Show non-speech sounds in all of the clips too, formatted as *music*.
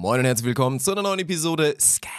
Moin und herzlich willkommen zu einer neuen Episode Scam,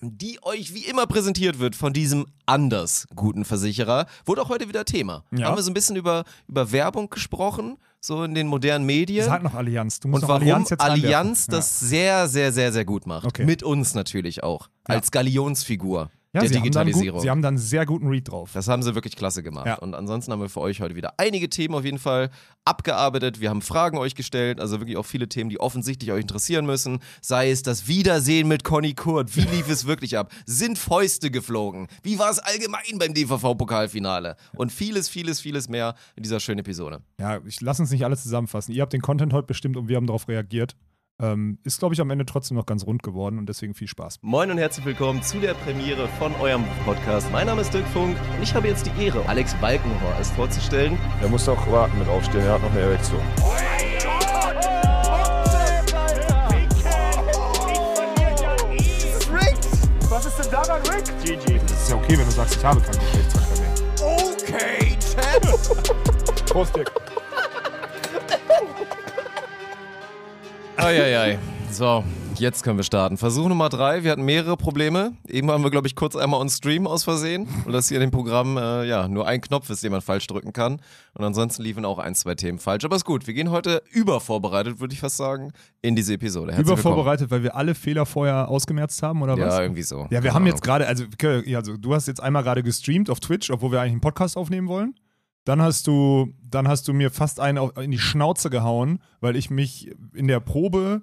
die euch wie immer präsentiert wird von diesem anders guten Versicherer. Wurde auch heute wieder Thema. Ja. Haben wir so ein bisschen über, über Werbung gesprochen, so in den modernen Medien. Sag noch Allianz. Du musst und warum Allianz jetzt Allianz das sehr, sehr, sehr, sehr gut macht. Okay. Mit uns natürlich auch. Als Galionsfigur ja. der sie haben, Digitalisierung. gut, sie haben dann einen sehr guten Read drauf. Das haben sie wirklich klasse gemacht. Ja. Und ansonsten haben wir für euch heute wieder einige Themen auf jeden Fall abgearbeitet. Wir haben Fragen euch gestellt, also wirklich auch viele Themen, die offensichtlich euch interessieren müssen. Sei es das Wiedersehen mit Conny Kurt. Wie lief es wirklich ab? Sind Fäuste geflogen? Wie war es allgemein beim DVV-Pokalfinale? Und vieles, vieles, vieles mehr in dieser schönen Episode. Ja, ich lass uns nicht alles zusammenfassen. Ihr habt den Content heute bestimmt und wir haben darauf reagiert. Ähm, ist, glaube ich, am Ende trotzdem noch ganz rund geworden und deswegen viel Spaß. Moin und herzlich willkommen zu der Premiere von eurem Podcast. Mein Name ist Dirk Funk und ich habe jetzt die Ehre, Alex Balkenhorst vorzustellen. Er muss auch warten mit aufstehen, er hat noch eine Erektion. Was ist denn daran, Rick? GG. Das ist ja okay, wenn du sagst, ich habe keinen Geschlechtsverkehr mehr. Okay, Chad. Prost, Dirk. Eieiei. So, jetzt können wir starten. Versuch Nummer drei. Wir hatten mehrere Probleme. Eben waren wir, glaube ich, kurz einmal on Stream aus Versehen. Und dass hier in dem Programm äh, ja nur ein Knopf ist, den man falsch drücken kann. Und ansonsten liefen auch ein, zwei Themen falsch. Aber ist gut. Wir gehen heute übervorbereitet, würde ich fast sagen, in diese Episode. Herzlich. Übervorbereitet, weil wir alle Fehler vorher ausgemerzt haben, oder was? Ja, irgendwie so. Ja, wir Keine haben jetzt Ahnung. gerade, also, also du hast jetzt einmal gerade gestreamt auf Twitch, obwohl wir eigentlich einen Podcast aufnehmen wollen. Dann hast du, dann hast du mir fast einen in die Schnauze gehauen, weil ich mich in der Probe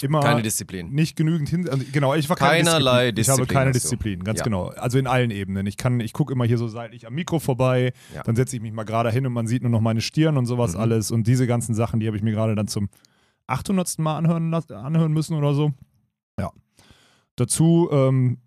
immer Keine Disziplin. nicht genügend hin. Also, genau, ich war keine Keinerlei Disziplin. Ich habe Disziplin keine. Disziplin, ganz Ja. genau. Also in allen Ebenen. Ich kann, ich gucke immer hier so seitlich am Mikro vorbei, Ja. dann setze ich mich mal gerade hin und man sieht nur noch meine Stirn und sowas Mhm. alles. Und diese ganzen Sachen, die habe ich mir gerade dann zum 800. Mal anhören, anhören müssen oder so. Ja. Dazu ähm,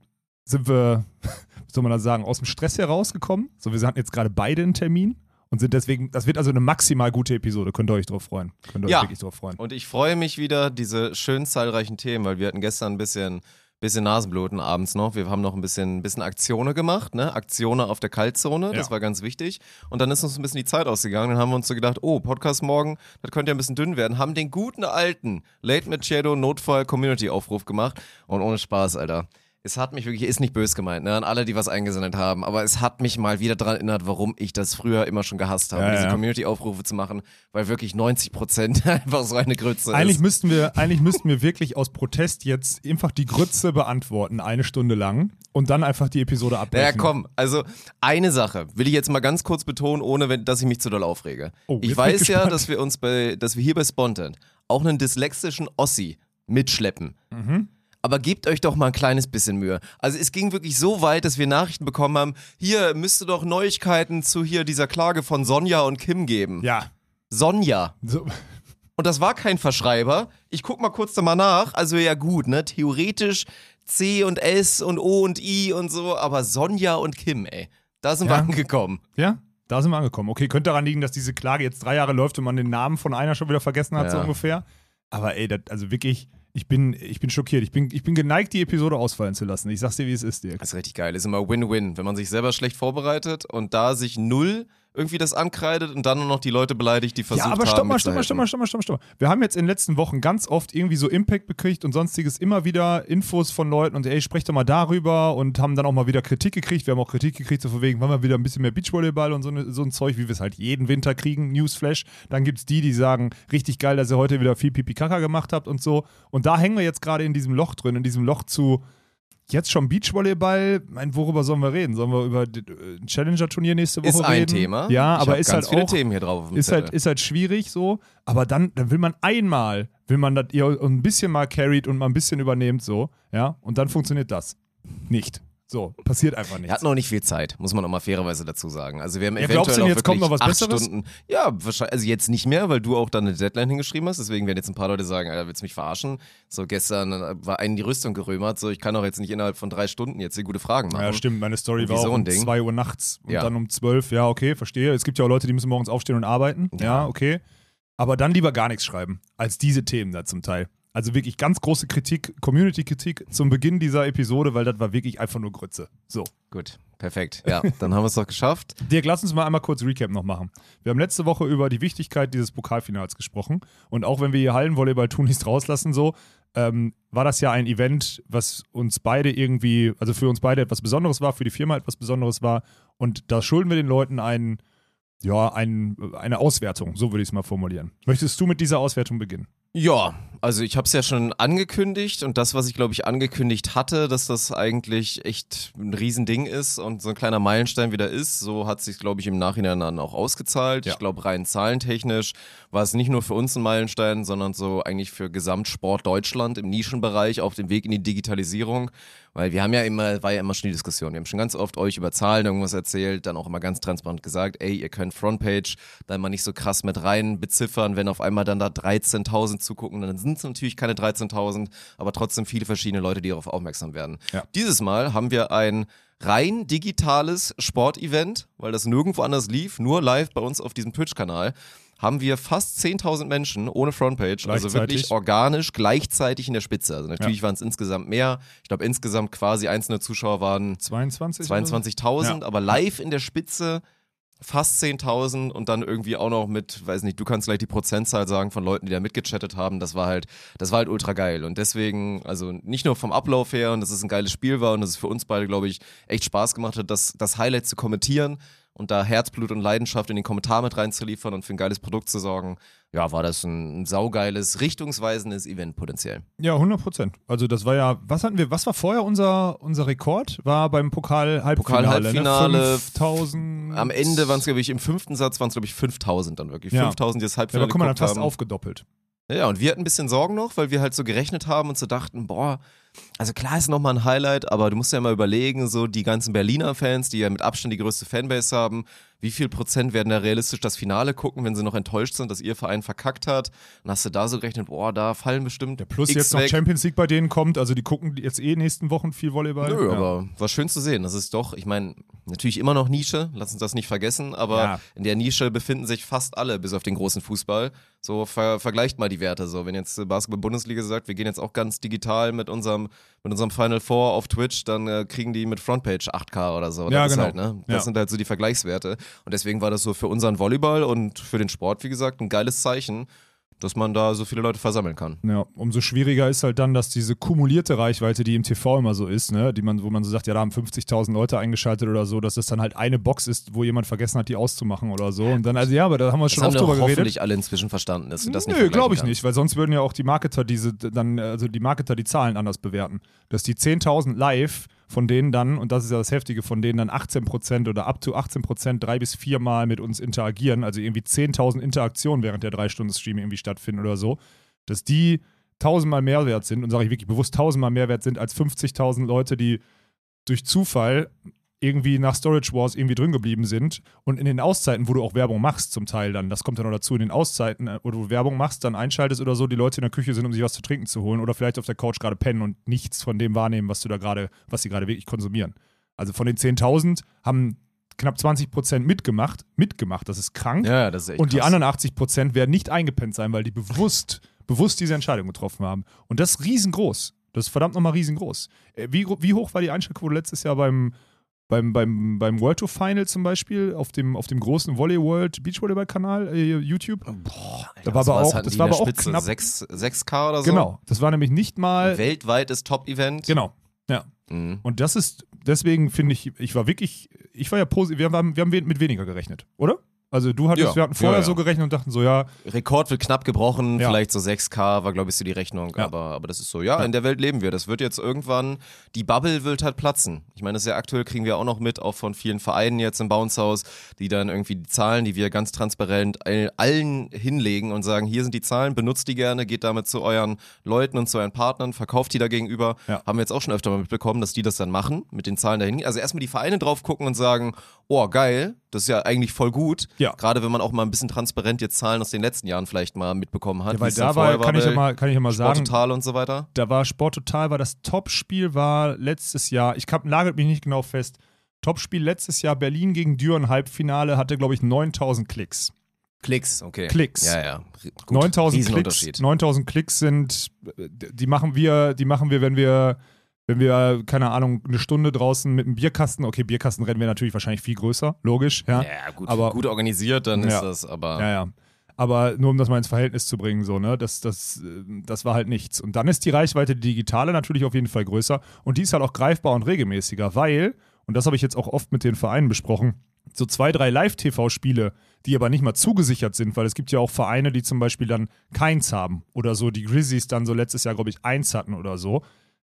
sind wir, *laughs* wie soll man das sagen, aus dem Stress herausgekommen. So, wir hatten jetzt gerade beide einen Termin und sind deswegen, das wird also eine maximal gute Episode. Könnt ihr euch drauf freuen. Könnt ihr euch Ja. wirklich drauf freuen. Und ich freue mich wieder, diese schönen zahlreichen Themen, weil wir hatten gestern ein bisschen, bisschen Nasenbluten abends noch. Wir haben noch ein bisschen, bisschen Aktionen gemacht, ne? Aktionen auf der Kaltzone, das Ja. war ganz wichtig. Und dann ist uns ein bisschen die Zeit ausgegangen. Dann haben wir uns so gedacht, oh, Podcast morgen, das könnte ja ein bisschen dünn werden. Haben den guten alten Late Machado Notfall Community Aufruf gemacht. Und ohne Spaß, Alter. Es hat mich wirklich, ist nicht böse gemeint, ne, an alle, die was eingesendet haben, aber es hat mich mal wieder daran erinnert, warum ich das früher immer schon gehasst habe, Ja, diese ja. Community-Aufrufe zu machen, weil wirklich 90 Prozent *laughs* einfach so eine Grütze Eigentlich ist. müssten, wir, eigentlich müssten wir wirklich aus Protest jetzt einfach die Grütze beantworten, eine Stunde lang, und dann einfach die Episode abbrechen. Naja, komm, also eine Sache will ich jetzt mal ganz kurz betonen, ohne wenn, dass ich mich zu doll aufrege. Oh, ich weiß ja, gespannt. dass wir uns bei, dass wir hier bei Spontan auch einen dyslexischen Ossi mitschleppen. Aber gebt euch doch mal ein kleines bisschen Mühe. Also es ging wirklich so weit, dass wir Nachrichten bekommen haben, hier müsste doch Neuigkeiten zu hier dieser Klage von Sonja und Kim geben. Ja. Sonja. So, Und das war kein Verschreiber. Ich guck mal kurz da mal nach. Also ja gut, ne? Theoretisch C und S und O und I und so, aber Sonja und Kim, ey. Da sind wir Ja. angekommen. ja, da sind wir angekommen. Okay, könnte daran liegen, dass diese Klage jetzt drei Jahre läuft und man den Namen von einer schon wieder vergessen hat, so Ja. ungefähr. Aber ey, das, also wirklich, ich bin, ich bin schockiert. Ich bin, ich bin geneigt, die Episode ausfallen zu lassen. Ich sag's dir, wie es ist, Dirk. Das ist richtig geil. Ist immer Win-Win, wenn man sich selber schlecht vorbereitet und da sich null irgendwie das ankreidet und dann nur noch die Leute beleidigt, die versucht Ja, aber haben. stopp mal, stopp mal, stopp mal, stopp mal, stopp mal, stopp mal. Wir haben jetzt in den letzten Wochen ganz oft irgendwie so Impact bekriegt und sonstiges immer wieder Infos von Leuten und ey, sprecht doch mal darüber und haben dann auch mal wieder Kritik gekriegt. Wir haben auch Kritik gekriegt, so von wegen, wollen wir wieder ein bisschen mehr Beachvolleyball und so, ne, so ein Zeug, wie wir es halt jeden Winter kriegen, Newsflash. Dann gibt's die, die sagen, richtig geil, dass ihr heute wieder viel Pipi Kaka gemacht habt und so. Und da hängen wir jetzt gerade in diesem Loch drin, in diesem Loch zu Jetzt schon Beachvolleyball, mein, worüber sollen wir reden? Sollen wir über äh, ein Challenger-Turnier nächste Woche Ist reden? ein Thema. Ja, ich aber hab ist halt viele auch Themen hier drauf auf dem ist halt, ist halt schwierig so, aber dann, dann will man einmal, will man das ihr ein bisschen mal carried und mal ein bisschen übernehmt so, ja, und dann funktioniert das nicht. So, passiert einfach Er nichts. hat noch nicht viel Zeit, muss man auch mal fairerweise dazu sagen. Also wir haben Ja, eventuell glaubst du denn, jetzt kommt noch was acht Besseres? Stunden. Ja, wahrscheinlich, also jetzt nicht mehr, weil du auch dann eine Deadline hingeschrieben hast. Deswegen werden jetzt ein paar Leute sagen, Alter, willst du mich verarschen? So gestern äh, war einen die Rüstung gerömert, so ich kann doch jetzt nicht innerhalb von drei Stunden jetzt hier gute Fragen machen. Ja, stimmt, meine Story war so auch um Ding. 2 Uhr nachts und Ja. dann um 12, ja, okay, verstehe. Es gibt ja auch Leute, die müssen morgens aufstehen und arbeiten, ja, Ja. okay. Aber dann lieber gar nichts schreiben, als diese Themen da zum Teil. Also wirklich ganz große Kritik, Community-Kritik zum Beginn dieser Episode, weil das war wirklich einfach nur Grütze. So. Gut, perfekt. Ja, *laughs* dann haben wir es doch geschafft. Dirk, lass uns mal einmal kurz Recap noch machen. Wir haben letzte Woche über die Wichtigkeit dieses Pokalfinals gesprochen. Und auch wenn wir hier Hallenvolleyball tun, nichts rauslassen, so, ähm, war das ja ein Event, was uns beide irgendwie, also für uns beide etwas Besonderes war, für die Firma etwas Besonderes war. Und da schulden wir den Leuten einen, ja, ein, eine Auswertung, so würde ich es mal formulieren. Möchtest du mit dieser Auswertung beginnen? Ja, also ich habe es ja schon angekündigt und das, was ich glaube ich angekündigt hatte, dass das eigentlich echt ein Riesending ist und so ein kleiner Meilenstein wieder ist, so hat sich glaube ich im Nachhinein dann auch ausgezahlt. Ja. Ich glaube rein zahlentechnisch war es nicht nur für uns ein Meilenstein, sondern so eigentlich für Gesamtsport Deutschland im Nischenbereich auf dem Weg in die Digitalisierung, weil wir haben ja immer, war ja immer schon die Diskussion, wir haben schon ganz oft euch über Zahlen irgendwas erzählt, dann auch immer ganz transparent gesagt, ey, ihr könnt Frontpage da mal nicht so krass mit rein beziffern, wenn auf einmal dann da 13.000 zugucken, dann sind es natürlich keine 13.000, aber trotzdem viele verschiedene Leute, die darauf aufmerksam werden. Ja. Dieses Mal haben wir ein rein digitales Sportevent, weil das nirgendwo anders lief, nur live bei uns auf diesem Twitch-Kanal, haben wir fast 10.000 Menschen ohne Frontpage, also wirklich organisch gleichzeitig in der Spitze. Also natürlich waren es insgesamt mehr. Ich glaube insgesamt quasi einzelne Zuschauer waren 22? oder so? 22.000, Ja. aber live in der Spitze fast 10.000 und dann irgendwie auch noch mit, weiß nicht, du kannst gleich die Prozentzahl sagen von Leuten, die da mitgechattet haben. Das war halt, das war halt ultra geil und deswegen, also nicht nur vom Ablauf her und dass es ein geiles Spiel war und dass es für uns beide, glaube ich, echt Spaß gemacht hat, das, das Highlight zu kommentieren und da Herzblut und Leidenschaft in den Kommentar mit reinzuliefern und für ein geiles Produkt zu sorgen, ja, war das ein, ein saugeiles, richtungsweisendes Event potenziell. Ja, 100 Prozent. Also das war ja, was hatten wir, was war vorher unser, unser Rekord? War beim Pokal-Halbfinale. Pokal-Halbfinale. Ne? 5000. Am Ende waren es, glaube ich, im fünften Satz waren es, glaube ich, 5000 dann wirklich. Ja. 5000, die das Ja, Halbfinale da kommen wir dann geguckt fast haben. aufgedoppelt. Ja, und wir hatten ein bisschen Sorgen noch, weil wir halt so gerechnet haben und so dachten, boah, also klar ist nochmal ein Highlight, aber du musst ja mal überlegen, so die ganzen Berliner Fans, die ja mit Abstand die größte Fanbase haben, wie viel Prozent werden da realistisch das Finale gucken, wenn sie noch enttäuscht sind, dass ihr Verein verkackt hat? Dann hast du da so gerechnet, boah, da fallen bestimmt Ja, plus X jetzt noch weg. Champions League bei denen kommt, also die gucken jetzt eh nächsten Wochen viel Volleyball. Nö, ja. aber war schön zu sehen. Das ist doch, ich meine, natürlich immer noch Nische, lass uns das nicht vergessen, aber Ja. in der Nische befinden sich fast alle, bis auf den großen Fußball. So ver vergleicht mal die Werte. So, wenn jetzt Basketball-Bundesliga sagt, wir gehen jetzt auch ganz digital mit unserem, mit unserem Final Four auf Twitch, dann äh, kriegen die mit Frontpage 8K oder so. Das Ja, genau. Halt, ne? Das Ja. sind halt so die Vergleichswerte. Und deswegen war das so für unseren Volleyball und für den Sport, wie gesagt, ein geiles Zeichen, dass man da so viele Leute versammeln kann. Ja, umso schwieriger ist halt dann, dass diese kumulierte Reichweite, die im TV immer so ist, ne, die man, wo man so sagt, ja, da haben 50.000 Leute eingeschaltet oder so, dass es dann halt eine Box ist, wo jemand vergessen hat, die auszumachen oder so. Und dann, also ja, aber da haben wir Das schon oft drüber geredet. hoffentlich alle inzwischen verstanden, dass du das nicht Nö, glaube ich vergleichen nicht, weil sonst würden ja auch die Marketer diese dann, also die Marketer die Zahlen anders bewerten. Dass die 10.000 live, von denen dann, und das ist ja das Heftige, von denen dann 18% oder up to 18% drei bis viermal mit uns interagieren, also irgendwie 10.000 Interaktionen während der drei Stunden Stream irgendwie stattfinden oder so, dass die tausendmal mehr wert sind, und sage ich wirklich bewusst tausendmal mehr wert sind als 50.000 Leute, die durch Zufall irgendwie nach Storage Wars irgendwie drin geblieben sind und in den Auszeiten, wo du auch Werbung machst, zum Teil dann, das kommt dann noch dazu, in den Auszeiten, äh, wo du Werbung machst, dann einschaltest oder so, die Leute in der Küche sind, um sich was zu trinken zu holen oder vielleicht auf der Couch gerade pennen und nichts von dem wahrnehmen, was du da gerade, was sie gerade wirklich konsumieren. Also von den 10.000 haben knapp 20% mitgemacht, mitgemacht, das ist krank. Ja, das ist echt Und die krass. anderen 80% werden nicht eingepennt sein, weil die bewusst, bewusst diese Entscheidung getroffen haben. Und das ist riesengroß. Das ist verdammt nochmal riesengroß. Äh, Wie, wie hoch war die Einschaltquote letztes Jahr beim, beim, beim, beim World Tour Final zum Beispiel auf dem, auf dem großen Volley World Beachvolleyball-Kanal, äh, YouTube? Boah, Da war aber auch- das war aber auch Spitze. knapp- 6, 6K oder so. Genau. Das war nämlich nicht mal. Weltweites Top-Event. Genau. Ja. Mhm. Und das ist, deswegen finde ich, ich war wirklich, ich war ja positiv, wir haben, wir haben mit weniger gerechnet, oder? Also du hattest, Ja. wir hatten vorher Ja, ja. so gerechnet und dachten so, ja, Rekord wird knapp gebrochen, vielleicht so 6K war, glaube ich, so die Rechnung. Aber, aber das ist so, ja, in der Welt leben wir. Das wird jetzt irgendwann, die Bubble wird halt platzen. Ich meine, das ist ja aktuell, kriegen wir auch noch mit, auch von vielen Vereinen jetzt im Bounce House, die dann irgendwie die Zahlen, die wir ganz transparent all- allen hinlegen und sagen, hier sind die Zahlen, benutzt die gerne, geht damit zu euren Leuten und zu euren Partnern, verkauft die da gegenüber. Ja. Haben wir jetzt auch schon öfter mal mitbekommen, dass die das dann machen, mit den Zahlen dahin. Also erstmal die Vereine drauf gucken und sagen, oh geil, das ist ja eigentlich voll gut. Ja. Gerade wenn man auch mal ein bisschen transparent jetzt Zahlen aus den letzten Jahren vielleicht mal mitbekommen hat. ja weil da war, kann ich ja mal, kann ich ja mal Sport sagen, Total und so weiter. da war Sport Total, war das Topspiel war letztes Jahr, ich nagelt mich nicht genau fest, Topspiel letztes Jahr Berlin gegen Düren Halbfinale hatte glaube ich 9000 Klicks. Klicks, okay. Klicks. Ja, ja. Gut, 9000 Klicks, Riesenunterschied. 9000 Klicks sind, die machen wir, die machen wir, wenn wir, wenn wir, keine Ahnung, eine Stunde draußen mit einem Bierkasten, okay, Bierkasten rennen wir natürlich wahrscheinlich viel größer, logisch, ja. Ja, gut, Aber- gut organisiert, dann Ja. ist das, aber Ja, ja. aber nur um das mal ins Verhältnis zu bringen, so, ne, das, das, das war halt nichts. Und dann ist die Reichweite digitale natürlich auf jeden Fall größer und die ist halt auch greifbar und regelmäßiger, weil, und das habe ich jetzt auch oft mit den Vereinen besprochen, so zwei, drei Live-TV-Spiele, die aber nicht mal zugesichert sind, weil es gibt ja auch Vereine, die zum Beispiel dann keins haben oder so, die Grizzlies dann so letztes Jahr, glaube ich, eins hatten oder so.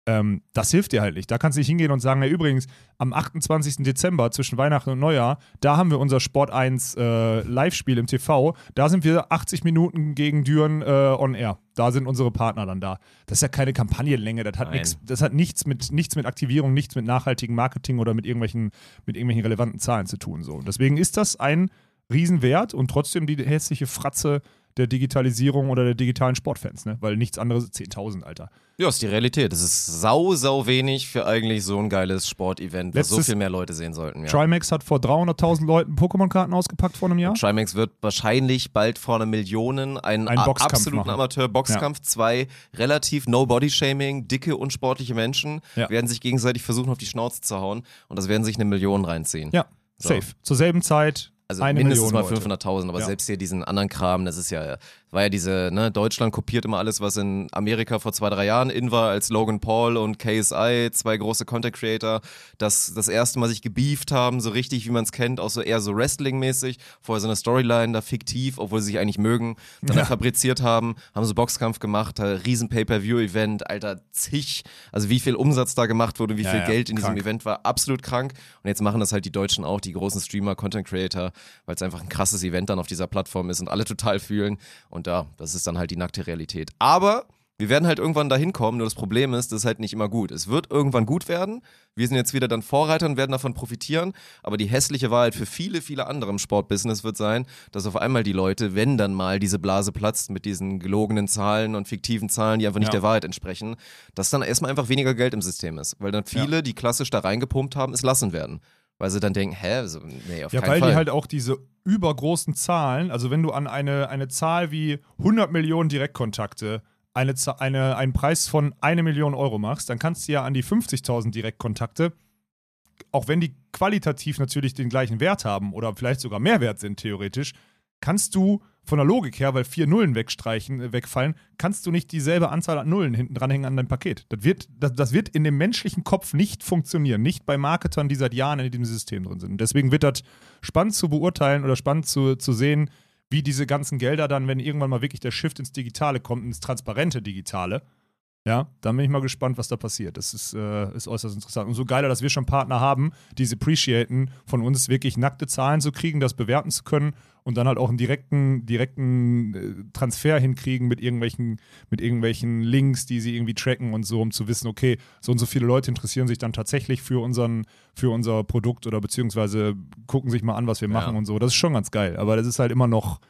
Ähm, das hilft dir halt nicht. Da kannst du nicht hingehen und sagen, ja, übrigens, am 28. Dezember zwischen Weihnachten und Neujahr, da haben wir unser Sport 1 äh, Live-Spiel im TV. Da sind wir 80 Minuten gegen Düren äh, on air. Da sind unsere Partner dann da. Das ist ja keine Kampagnenlänge. Das hat, Nein. nix, das hat nichts, mit, nichts mit Aktivierung, nichts mit nachhaltigem Marketing oder mit irgendwelchen, mit irgendwelchen relevanten Zahlen zu tun. So. Und deswegen ist das ein Riesenwert und trotzdem die hässliche Fratze der Digitalisierung oder der digitalen Sportfans, ne? Weil nichts anderes, 10.000, Alter. Ja, ist die Realität. Das ist sau, sau wenig für eigentlich so ein geiles Sportevent, was so viel mehr Leute sehen sollten. Ja. Trimax hat vor 300.000 Leuten Pokémon-Karten ausgepackt vor einem Jahr. Trimax wird wahrscheinlich bald vor einer Million einen Einen absoluten. Amateur-Boxkampf. Zwei relativ No-Body-Shaming, dicke, unsportliche Menschen Ja. werden sich gegenseitig versuchen, auf die Schnauze zu hauen und das werden sich eine Million reinziehen. Ja, So. safe. Zur selben Zeit Also eine mindestens Million mal Leute. 500.000, aber Ja. selbst hier diesen anderen Kram, das ist ja, war ja diese, ne, Deutschland kopiert immer alles, was in Amerika vor zwei, drei Jahren in war, als Logan Paul und KSI, zwei große Content Creator, das das erste Mal sich gebieft haben, so richtig, wie man es kennt, auch so eher so Wrestling-mäßig, vorher so eine Storyline da fiktiv, obwohl sie sich eigentlich mögen, dann Ja. fabriziert haben, haben so Boxkampf gemacht, äh, riesen Pay-Per-View-Event, alter, zig, also wie viel Umsatz da gemacht wurde, wie Ja, viel ja, Geld in krank. diesem Event war, absolut krank. Und jetzt machen das halt die Deutschen auch, die großen Streamer, Content Creator, weil es einfach ein krasses Event dann auf dieser Plattform ist und alle total fühlen. Und da, das ist dann halt die nackte Realität. Aber wir werden halt irgendwann dahin kommen, nur das Problem ist, das ist halt nicht immer gut. Es wird irgendwann gut werden. Wir sind jetzt wieder dann Vorreiter und werden davon profitieren. Aber die hässliche Wahrheit für viele, viele andere im Sportbusiness wird sein, dass auf einmal die Leute, wenn dann mal diese Blase platzt mit diesen gelogenen Zahlen und fiktiven Zahlen, die einfach nicht Ja. der Wahrheit entsprechen, dass dann erstmal einfach weniger Geld im System ist. Weil dann viele, die klassisch da reingepumpt haben, es lassen werden. Weil sie dann denken, hä, so, nee, auf Ja, keinen weil Fall. die halt auch diese übergroßen Zahlen, also wenn du an eine, eine Zahl wie 100 Millionen Direktkontakte eine, eine, einen Preis von eine Million Euro machst, dann kannst du ja an die 50.000 Direktkontakte, auch wenn die qualitativ natürlich den gleichen Wert haben oder vielleicht sogar mehr wert sind theoretisch, kannst du von der Logik her, weil vier Nullen wegstreichen, äh, wegfallen, kannst du nicht dieselbe Anzahl an Nullen hinten dranhängen an dein Paket. Das wird, das, das wird in dem menschlichen Kopf nicht funktionieren. Nicht bei Marketern, die seit Jahren in diesem System drin sind. Und deswegen wird das spannend zu beurteilen oder spannend zu, zu sehen, wie diese ganzen Gelder dann, wenn irgendwann mal wirklich der Shift ins Digitale kommt, ins transparente Digitale, ja, dann bin ich mal gespannt, was da passiert. Das ist, äh, ist äußerst interessant. Und so geiler, dass wir schon Partner haben, die es appreciaten, von uns wirklich nackte Zahlen zu kriegen, das bewerten zu können und dann halt auch einen direkten, direkten äh, Transfer hinkriegen mit irgendwelchen, mit irgendwelchen Links, die sie irgendwie tracken und so, um zu wissen, okay, so und so viele Leute interessieren sich dann tatsächlich für, unseren, für unser Produkt oder beziehungsweise gucken sich mal an, was wir machen und so. Das ist schon ganz geil. Aber das ist halt immer noch,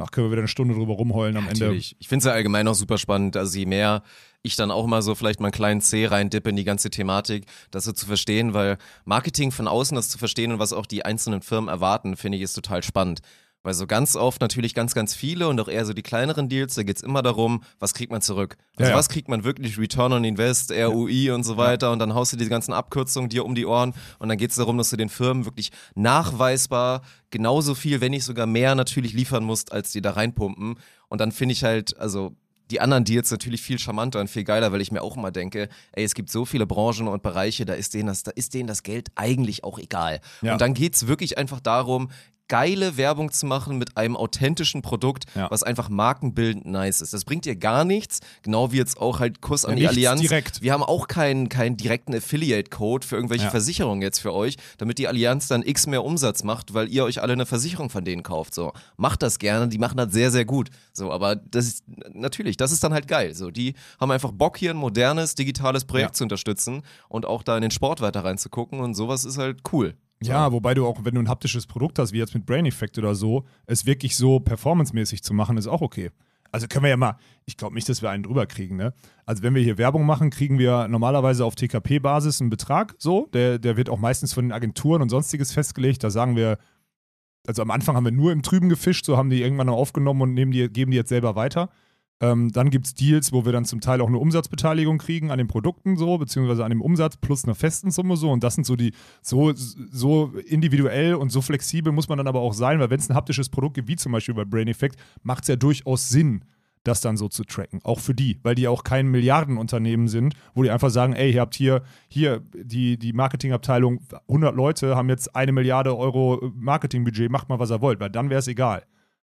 ach, können wir wieder eine Stunde drüber rumheulen am Ende. Natürlich. Ich finde es ja allgemein auch super spannend. Also je mehr ich dann auch mal so vielleicht mal einen kleinen C reindippe in die ganze Thematik, das so zu verstehen, weil Marketing von außen, das zu verstehen und was auch die einzelnen Firmen erwarten, finde ich, ist total spannend. Weil so ganz oft natürlich ganz, ganz viele und auch eher so die kleineren Deals, da geht es immer darum, was kriegt man zurück? Also Ja, ja. was kriegt man wirklich Return on Invest, ROI und so weiter und dann haust du diese ganzen Abkürzungen dir um die Ohren und dann geht es darum, dass du den Firmen wirklich nachweisbar genauso viel, wenn nicht sogar mehr natürlich liefern musst, als die da reinpumpen. Und dann finde ich halt, also die anderen Deals natürlich viel charmanter und viel geiler, weil ich mir auch immer denke, ey, es gibt so viele Branchen und Bereiche, da ist denen das, da ist denen das Geld eigentlich auch egal. Ja. Und dann geht es wirklich einfach darum, geile Werbung zu machen mit einem authentischen Produkt, Ja. was einfach markenbildend nice ist. Das bringt dir gar nichts, genau wie jetzt auch halt Kuss an Ja, die Allianz. direkt. Wir haben auch keinen, keinen direkten Affiliate-Code für irgendwelche Ja. Versicherungen jetzt für euch, damit die Allianz dann x mehr Umsatz macht, weil ihr euch alle eine Versicherung von denen kauft. So, macht das gerne, die machen das sehr, sehr gut. So, aber das ist natürlich, das ist dann halt geil. So, die haben einfach Bock hier ein modernes, digitales Projekt zu unterstützen und auch da in den Sport weiter reinzugucken und sowas ist halt cool. Ja, wobei du auch, wenn du ein haptisches Produkt hast, wie jetzt mit Brain Effect oder so, es wirklich so performancemäßig zu machen, ist auch okay. Also können wir ja mal, ich glaube nicht, dass wir einen drüber kriegen, ne? Also wenn wir hier Werbung machen, kriegen wir normalerweise auf TKP-Basis einen Betrag, so, der, der wird auch meistens von den Agenturen und sonstiges festgelegt. Da sagen wir, also am Anfang haben wir nur im Trüben gefischt, so haben die irgendwann noch aufgenommen und nehmen die, geben die jetzt selber weiter. Ähm, dann gibt es Deals, wo wir dann zum Teil auch eine Umsatzbeteiligung kriegen an den Produkten so, beziehungsweise an dem Umsatz plus einer festen Summe so. Und das sind so die, so, so individuell und so flexibel muss man dann aber auch sein, weil wenn es ein haptisches Produkt gibt, wie zum Beispiel bei Brain Effect, macht es ja durchaus Sinn, das dann so zu tracken. Auch für die, weil die auch kein Milliardenunternehmen sind, wo die einfach sagen, ey, ihr habt hier, hier die, die Marketingabteilung, 100 Leute haben jetzt eine Milliarde Euro Marketingbudget, macht mal, was ihr wollt, weil dann wäre es egal.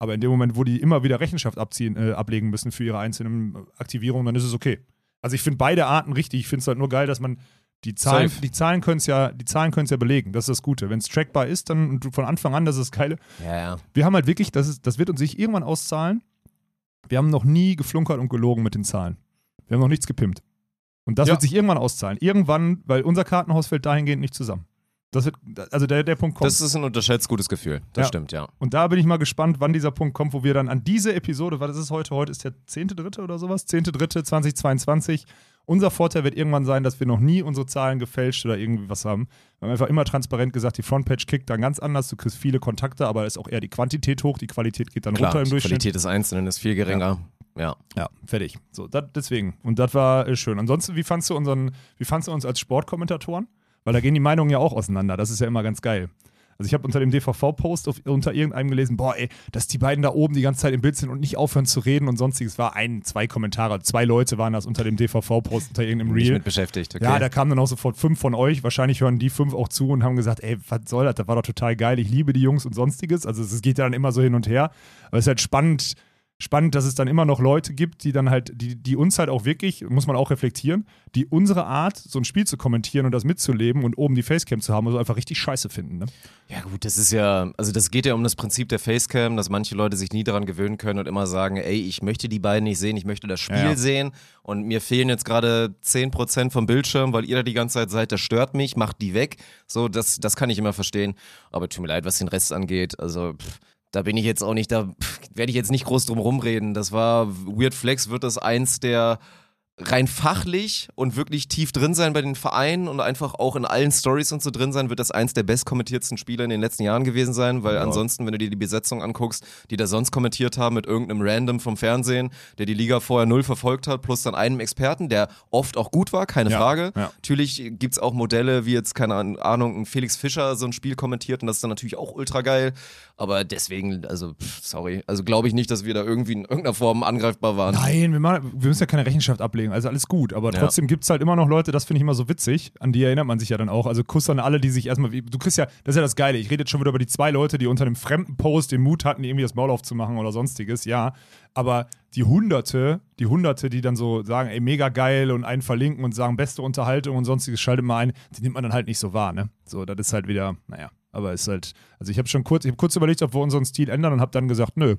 Aber in dem Moment, wo die immer wieder Rechenschaft abziehen, äh, ablegen müssen für ihre einzelnen Aktivierungen, dann ist es okay. Also ich finde beide Arten richtig. Ich finde es halt nur geil, dass man die Zahlen, Safe. die Zahlen können es ja, die Zahlen können ja belegen. Das ist das Gute. Wenn es trackbar ist, dann und von Anfang an, das ist das Geile. Ja, ja. Wir haben halt wirklich, das, ist, das wird uns sich irgendwann auszahlen. Wir haben noch nie geflunkert und gelogen mit den Zahlen. Wir haben noch nichts gepimpt. Und das Ja. wird sich irgendwann auszahlen. Irgendwann, weil unser Kartenhaus fällt dahingehend nicht zusammen. Das wird, also der, der Punkt kommt. Das ist ein unterschätzt gutes Gefühl. Das Ja. stimmt, ja. Und da bin ich mal gespannt, wann dieser Punkt kommt, wo wir dann an diese Episode, was ist es heute? Heute ist der 10.3. oder sowas? 10.3.2022. Unser Vorteil wird irgendwann sein, dass wir noch nie unsere Zahlen gefälscht oder irgendwie was haben. Wir haben einfach immer transparent gesagt, die Frontpage kickt dann ganz anders. Du kriegst viele Kontakte, aber ist auch eher die Quantität hoch. Die Qualität geht dann Klar, runter im die Durchschnitt. Qualität des Einzelnen ist viel geringer. Ja. Ja, fertig. So, dat, deswegen. Und das war äh, schön. Ansonsten, wie fandst du unseren, wie fandst du uns als Sportkommentatoren? Weil da gehen die Meinungen ja auch auseinander. Das ist ja immer ganz geil. Also ich habe unter dem DVV-Post unter irgendeinem gelesen, boah, ey, dass die beiden da oben die ganze Zeit im Bild sind und nicht aufhören zu reden und sonstiges. War ein, zwei Kommentare, zwei Leute waren das unter dem DVV-Post, unter irgendeinem Nicht Reel. mit beschäftigt, okay. Ja, da kamen dann auch sofort fünf von euch. Wahrscheinlich hören die fünf auch zu und haben gesagt, ey, was soll das? Das war doch total geil. Ich liebe die Jungs und sonstiges. Also es geht ja dann immer so hin und her. Aber es ist halt spannend, spannend, dass es dann immer noch Leute gibt, die dann halt, die, die uns halt auch wirklich, muss man auch reflektieren, die unsere Art, so ein Spiel zu kommentieren und das mitzuleben und oben die Facecam zu haben, also einfach richtig scheiße finden. Ne? Ja gut, das ist ja, also das geht ja um das Prinzip der Facecam, dass manche Leute sich nie daran gewöhnen können und immer sagen, ey, ich möchte die beiden nicht sehen, ich möchte das Spiel Ja, ja. sehen und mir fehlen jetzt gerade 10% vom Bildschirm, weil ihr da die ganze Zeit seid, das stört mich, macht die weg. So, das, das kann ich immer verstehen. Aber tut mir leid, was den Rest angeht, also pff, da bin ich jetzt auch nicht, da werde ich jetzt nicht groß drum rumreden. Das war, Weird Flex wird das eins der rein fachlich und wirklich tief drin sein bei den Vereinen und einfach auch in allen Stories und so drin sein, wird das eins der bestkommentiertsten Spiele in den letzten Jahren gewesen sein, weil ansonsten, wenn du dir die Besetzung anguckst, die da sonst kommentiert haben mit irgendeinem Random vom Fernsehen, der die Liga vorher null verfolgt hat, plus dann einem Experten, der oft auch gut war, keine Ja, Frage. ja. Natürlich gibt's auch Modelle, wie jetzt, keine Ahnung, ein Felix Fischer so ein Spiel kommentiert und das ist dann natürlich auch ultra geil, aber deswegen, also, pff, sorry, also glaube ich nicht, dass wir da irgendwie in irgendeiner Form angreifbar waren. Nein, wir, machen, wir müssen ja keine Rechenschaft ablegen, also alles gut. Aber Ja. trotzdem gibt es halt immer noch Leute, das finde ich immer so witzig, an die erinnert man sich ja dann auch. Also Kuss an alle, die sich erstmal, du kriegst ja, das ist ja das Geile, ich rede jetzt schon wieder über die zwei Leute, die unter einem fremden Post den Mut hatten, irgendwie das Maul aufzumachen oder sonstiges, ja. Aber die Hunderte, die Hunderte, die dann so sagen, ey, mega geil und einen verlinken und sagen, beste Unterhaltung und sonstiges, schaltet mal ein, die nimmt man dann halt nicht so wahr, ne? So, das ist halt wieder, naja. Aber ist halt, also ich habe schon kurz, ich habe kurz überlegt, ob wir unseren Stil ändern und habe dann gesagt, nö,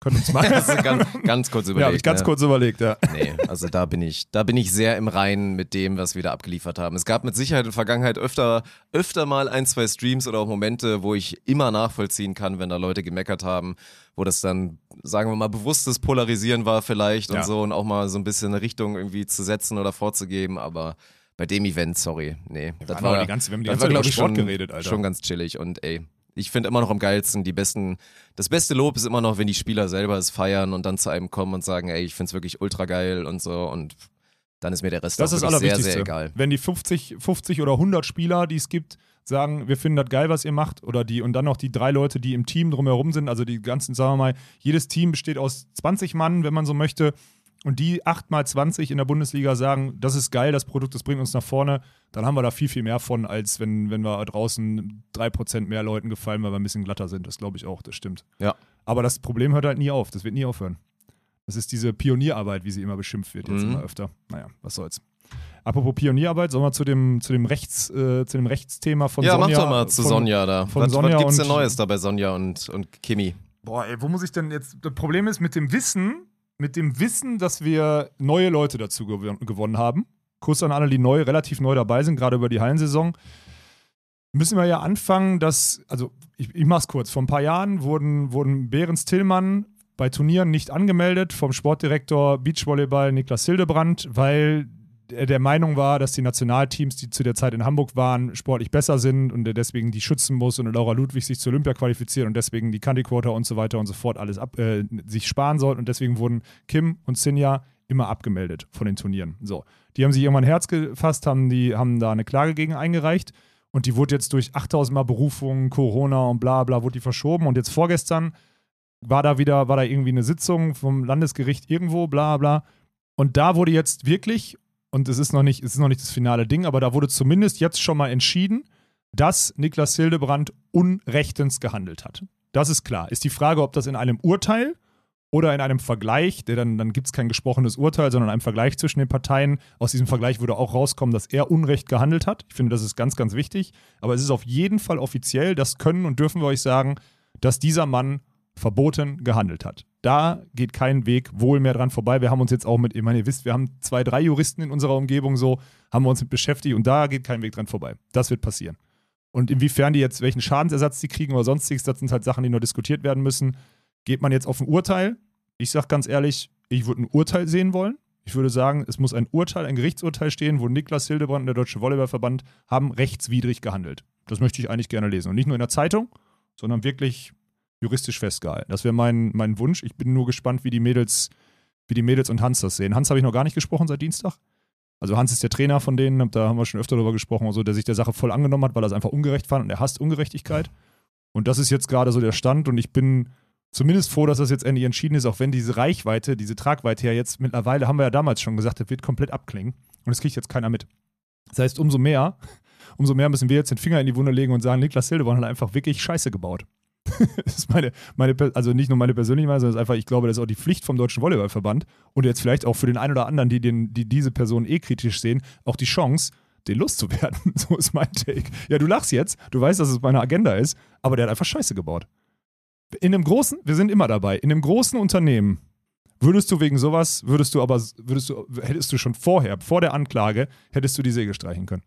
können uns mal. *laughs* Also ganz, ganz kurz überlegt. ja, habe ich ganz ne? kurz überlegt, ja. Nee, also da bin ich, da bin ich sehr im Reinen mit dem, was wir da abgeliefert haben. Es gab mit Sicherheit in der Vergangenheit öfter, öfter mal ein, zwei Streams oder auch Momente, wo ich immer nachvollziehen kann, wenn da Leute gemeckert haben, wo das dann, sagen wir mal, bewusstes Polarisieren war vielleicht und Ja. so und auch mal so ein bisschen eine Richtung irgendwie zu setzen oder vorzugeben, aber bei dem Event, sorry, nee. Das war, die ganze- wir haben die ganze Zeit über Sport schon, geredet, Alter. schon ganz chillig und ey, ich finde immer noch am geilsten, die besten, das beste Lob ist immer noch, wenn die Spieler selber es feiern und dann zu einem kommen und sagen, ey, ich find's wirklich ultra geil und so und dann ist mir der Rest Das ist sehr, sehr egal. Wenn die 50, 50 oder 100 Spieler, die es gibt, sagen, wir finden das geil, was ihr macht, oder die, und dann noch die drei Leute, die im Team drumherum sind, also die ganzen, sagen wir mal, jedes Team besteht aus 20 Mann, wenn man so möchte, und die 8 mal 20 in der Bundesliga sagen, das ist geil, das Produkt, das bringt uns nach vorne, dann haben wir da viel, viel mehr von, als wenn, wenn wir draußen 3% mehr Leuten gefallen, weil wir ein bisschen glatter sind. Das glaube ich auch, das stimmt. Ja. Aber das Problem hört halt nie auf, das wird nie aufhören. Das ist diese Pionierarbeit, wie sie immer beschimpft wird, jetzt Mhm. immer öfter. Naja, was soll's. Apropos Pionierarbeit, sollen wir zu dem, zu dem, Rechts, äh, zu dem Rechtsthema von ja, Sonja. mach doch mal zu von, Sonja da. von was, Sonja was gibt's denn und- Neues da bei Sonja und, und Kimi? Boah, ey, wo muss ich denn jetzt. Das Problem ist mit dem Wissen, mit dem Wissen, dass wir neue Leute dazu gew gewonnen haben. Kuss an alle, die neu, relativ neu dabei sind, gerade über die Hallensaison. Müssen wir ja anfangen, dass, also ich, ich mach's kurz, vor ein paar Jahren wurden, wurden Behrens Tillmann bei Turnieren nicht angemeldet vom Sportdirektor Beachvolleyball Niklas Hildebrand, weil der der Meinung war, dass die Nationalteams, die zu der Zeit in Hamburg waren, sportlich besser sind und der deswegen die schützen muss und Laura Ludwig sich zur Olympia qualifiziert und deswegen die Candy Quota und so weiter und so fort alles ab, äh, sich sparen sollten und deswegen wurden Kim und Sinja immer abgemeldet von den Turnieren. So, die haben sich irgendwann ein Herz gefasst, haben die haben da eine Klage gegen eingereicht und die wurde jetzt durch 8000 Mal Berufungen, Corona und bla bla, wurde die verschoben und jetzt vorgestern war da wieder, war da irgendwie eine Sitzung vom Landesgericht irgendwo, bla bla. Und da wurde jetzt wirklich, und es ist noch nicht, es ist noch nicht das finale Ding, aber da wurde zumindest jetzt schon mal entschieden, dass Niklas Hildebrand unrechtens gehandelt hat. Das ist klar. Ist die Frage, ob das in einem Urteil oder in einem Vergleich, der dann, dann gibt es kein gesprochenes Urteil, sondern einem Vergleich zwischen den Parteien. Aus diesem Vergleich würde auch rauskommen, dass er Unrecht gehandelt hat. Ich finde, das ist ganz, ganz wichtig. Aber es ist auf jeden Fall offiziell, das können und dürfen wir euch sagen, dass dieser Mann verboten gehandelt hat. Da geht kein Weg wohl mehr dran vorbei. Wir haben uns jetzt auch mit, ich meine, ihr wisst, wir haben zwei, drei Juristen in unserer Umgebung so, haben wir uns mit beschäftigt und da geht kein Weg dran vorbei. Das wird passieren. Und inwiefern die jetzt, welchen Schadensersatz die kriegen oder sonstiges, das sind halt Sachen, die noch diskutiert werden müssen. Geht man jetzt auf ein Urteil? Ich sag ganz ehrlich, ich würde ein Urteil sehen wollen. Ich würde sagen, es muss ein Urteil, ein Gerichtsurteil stehen, wo Niklas Hildebrand und der Deutsche Volleyballverband haben rechtswidrig gehandelt. Das möchte ich eigentlich gerne lesen. Und nicht nur in der Zeitung, sondern wirklich juristisch festgehalten. Das wäre mein, mein Wunsch. Ich bin nur gespannt, wie die Mädels, wie die Mädels und Hans das sehen. Hans habe ich noch gar nicht gesprochen seit Dienstag. Also Hans ist der Trainer von denen, da haben wir schon öfter darüber gesprochen, also, der sich der Sache voll angenommen hat, weil er es einfach ungerecht fand und er hasst Ungerechtigkeit. Und das ist jetzt gerade so der Stand und ich bin zumindest froh, dass das jetzt endlich entschieden ist, auch wenn diese Reichweite, diese Tragweite ja jetzt mittlerweile, haben wir ja damals schon gesagt, das wird komplett abklingen und das kriegt jetzt keiner mit. Das heißt, umso mehr, umso mehr müssen wir jetzt den Finger in die Wunde legen und sagen, Niklas Hildebrand hat einfach wirklich Scheiße gebaut. *laughs* das ist meine, meine, also nicht nur meine persönliche Meinung, sondern einfach, ich glaube, das ist auch die Pflicht vom Deutschen Volleyballverband und jetzt vielleicht auch für den einen oder anderen, die, den, die diese Person eh kritisch sehen, auch die Chance, den loszuwerden. *laughs* So ist mein Take. Ja, du lachst jetzt, du weißt, dass es meine Agenda ist, aber der hat einfach Scheiße gebaut. In einem großen, wir sind immer dabei, in einem großen Unternehmen würdest du wegen sowas, würdest du aber, würdest du, hättest du schon vorher, vor der Anklage, hättest du die Säge streichen können.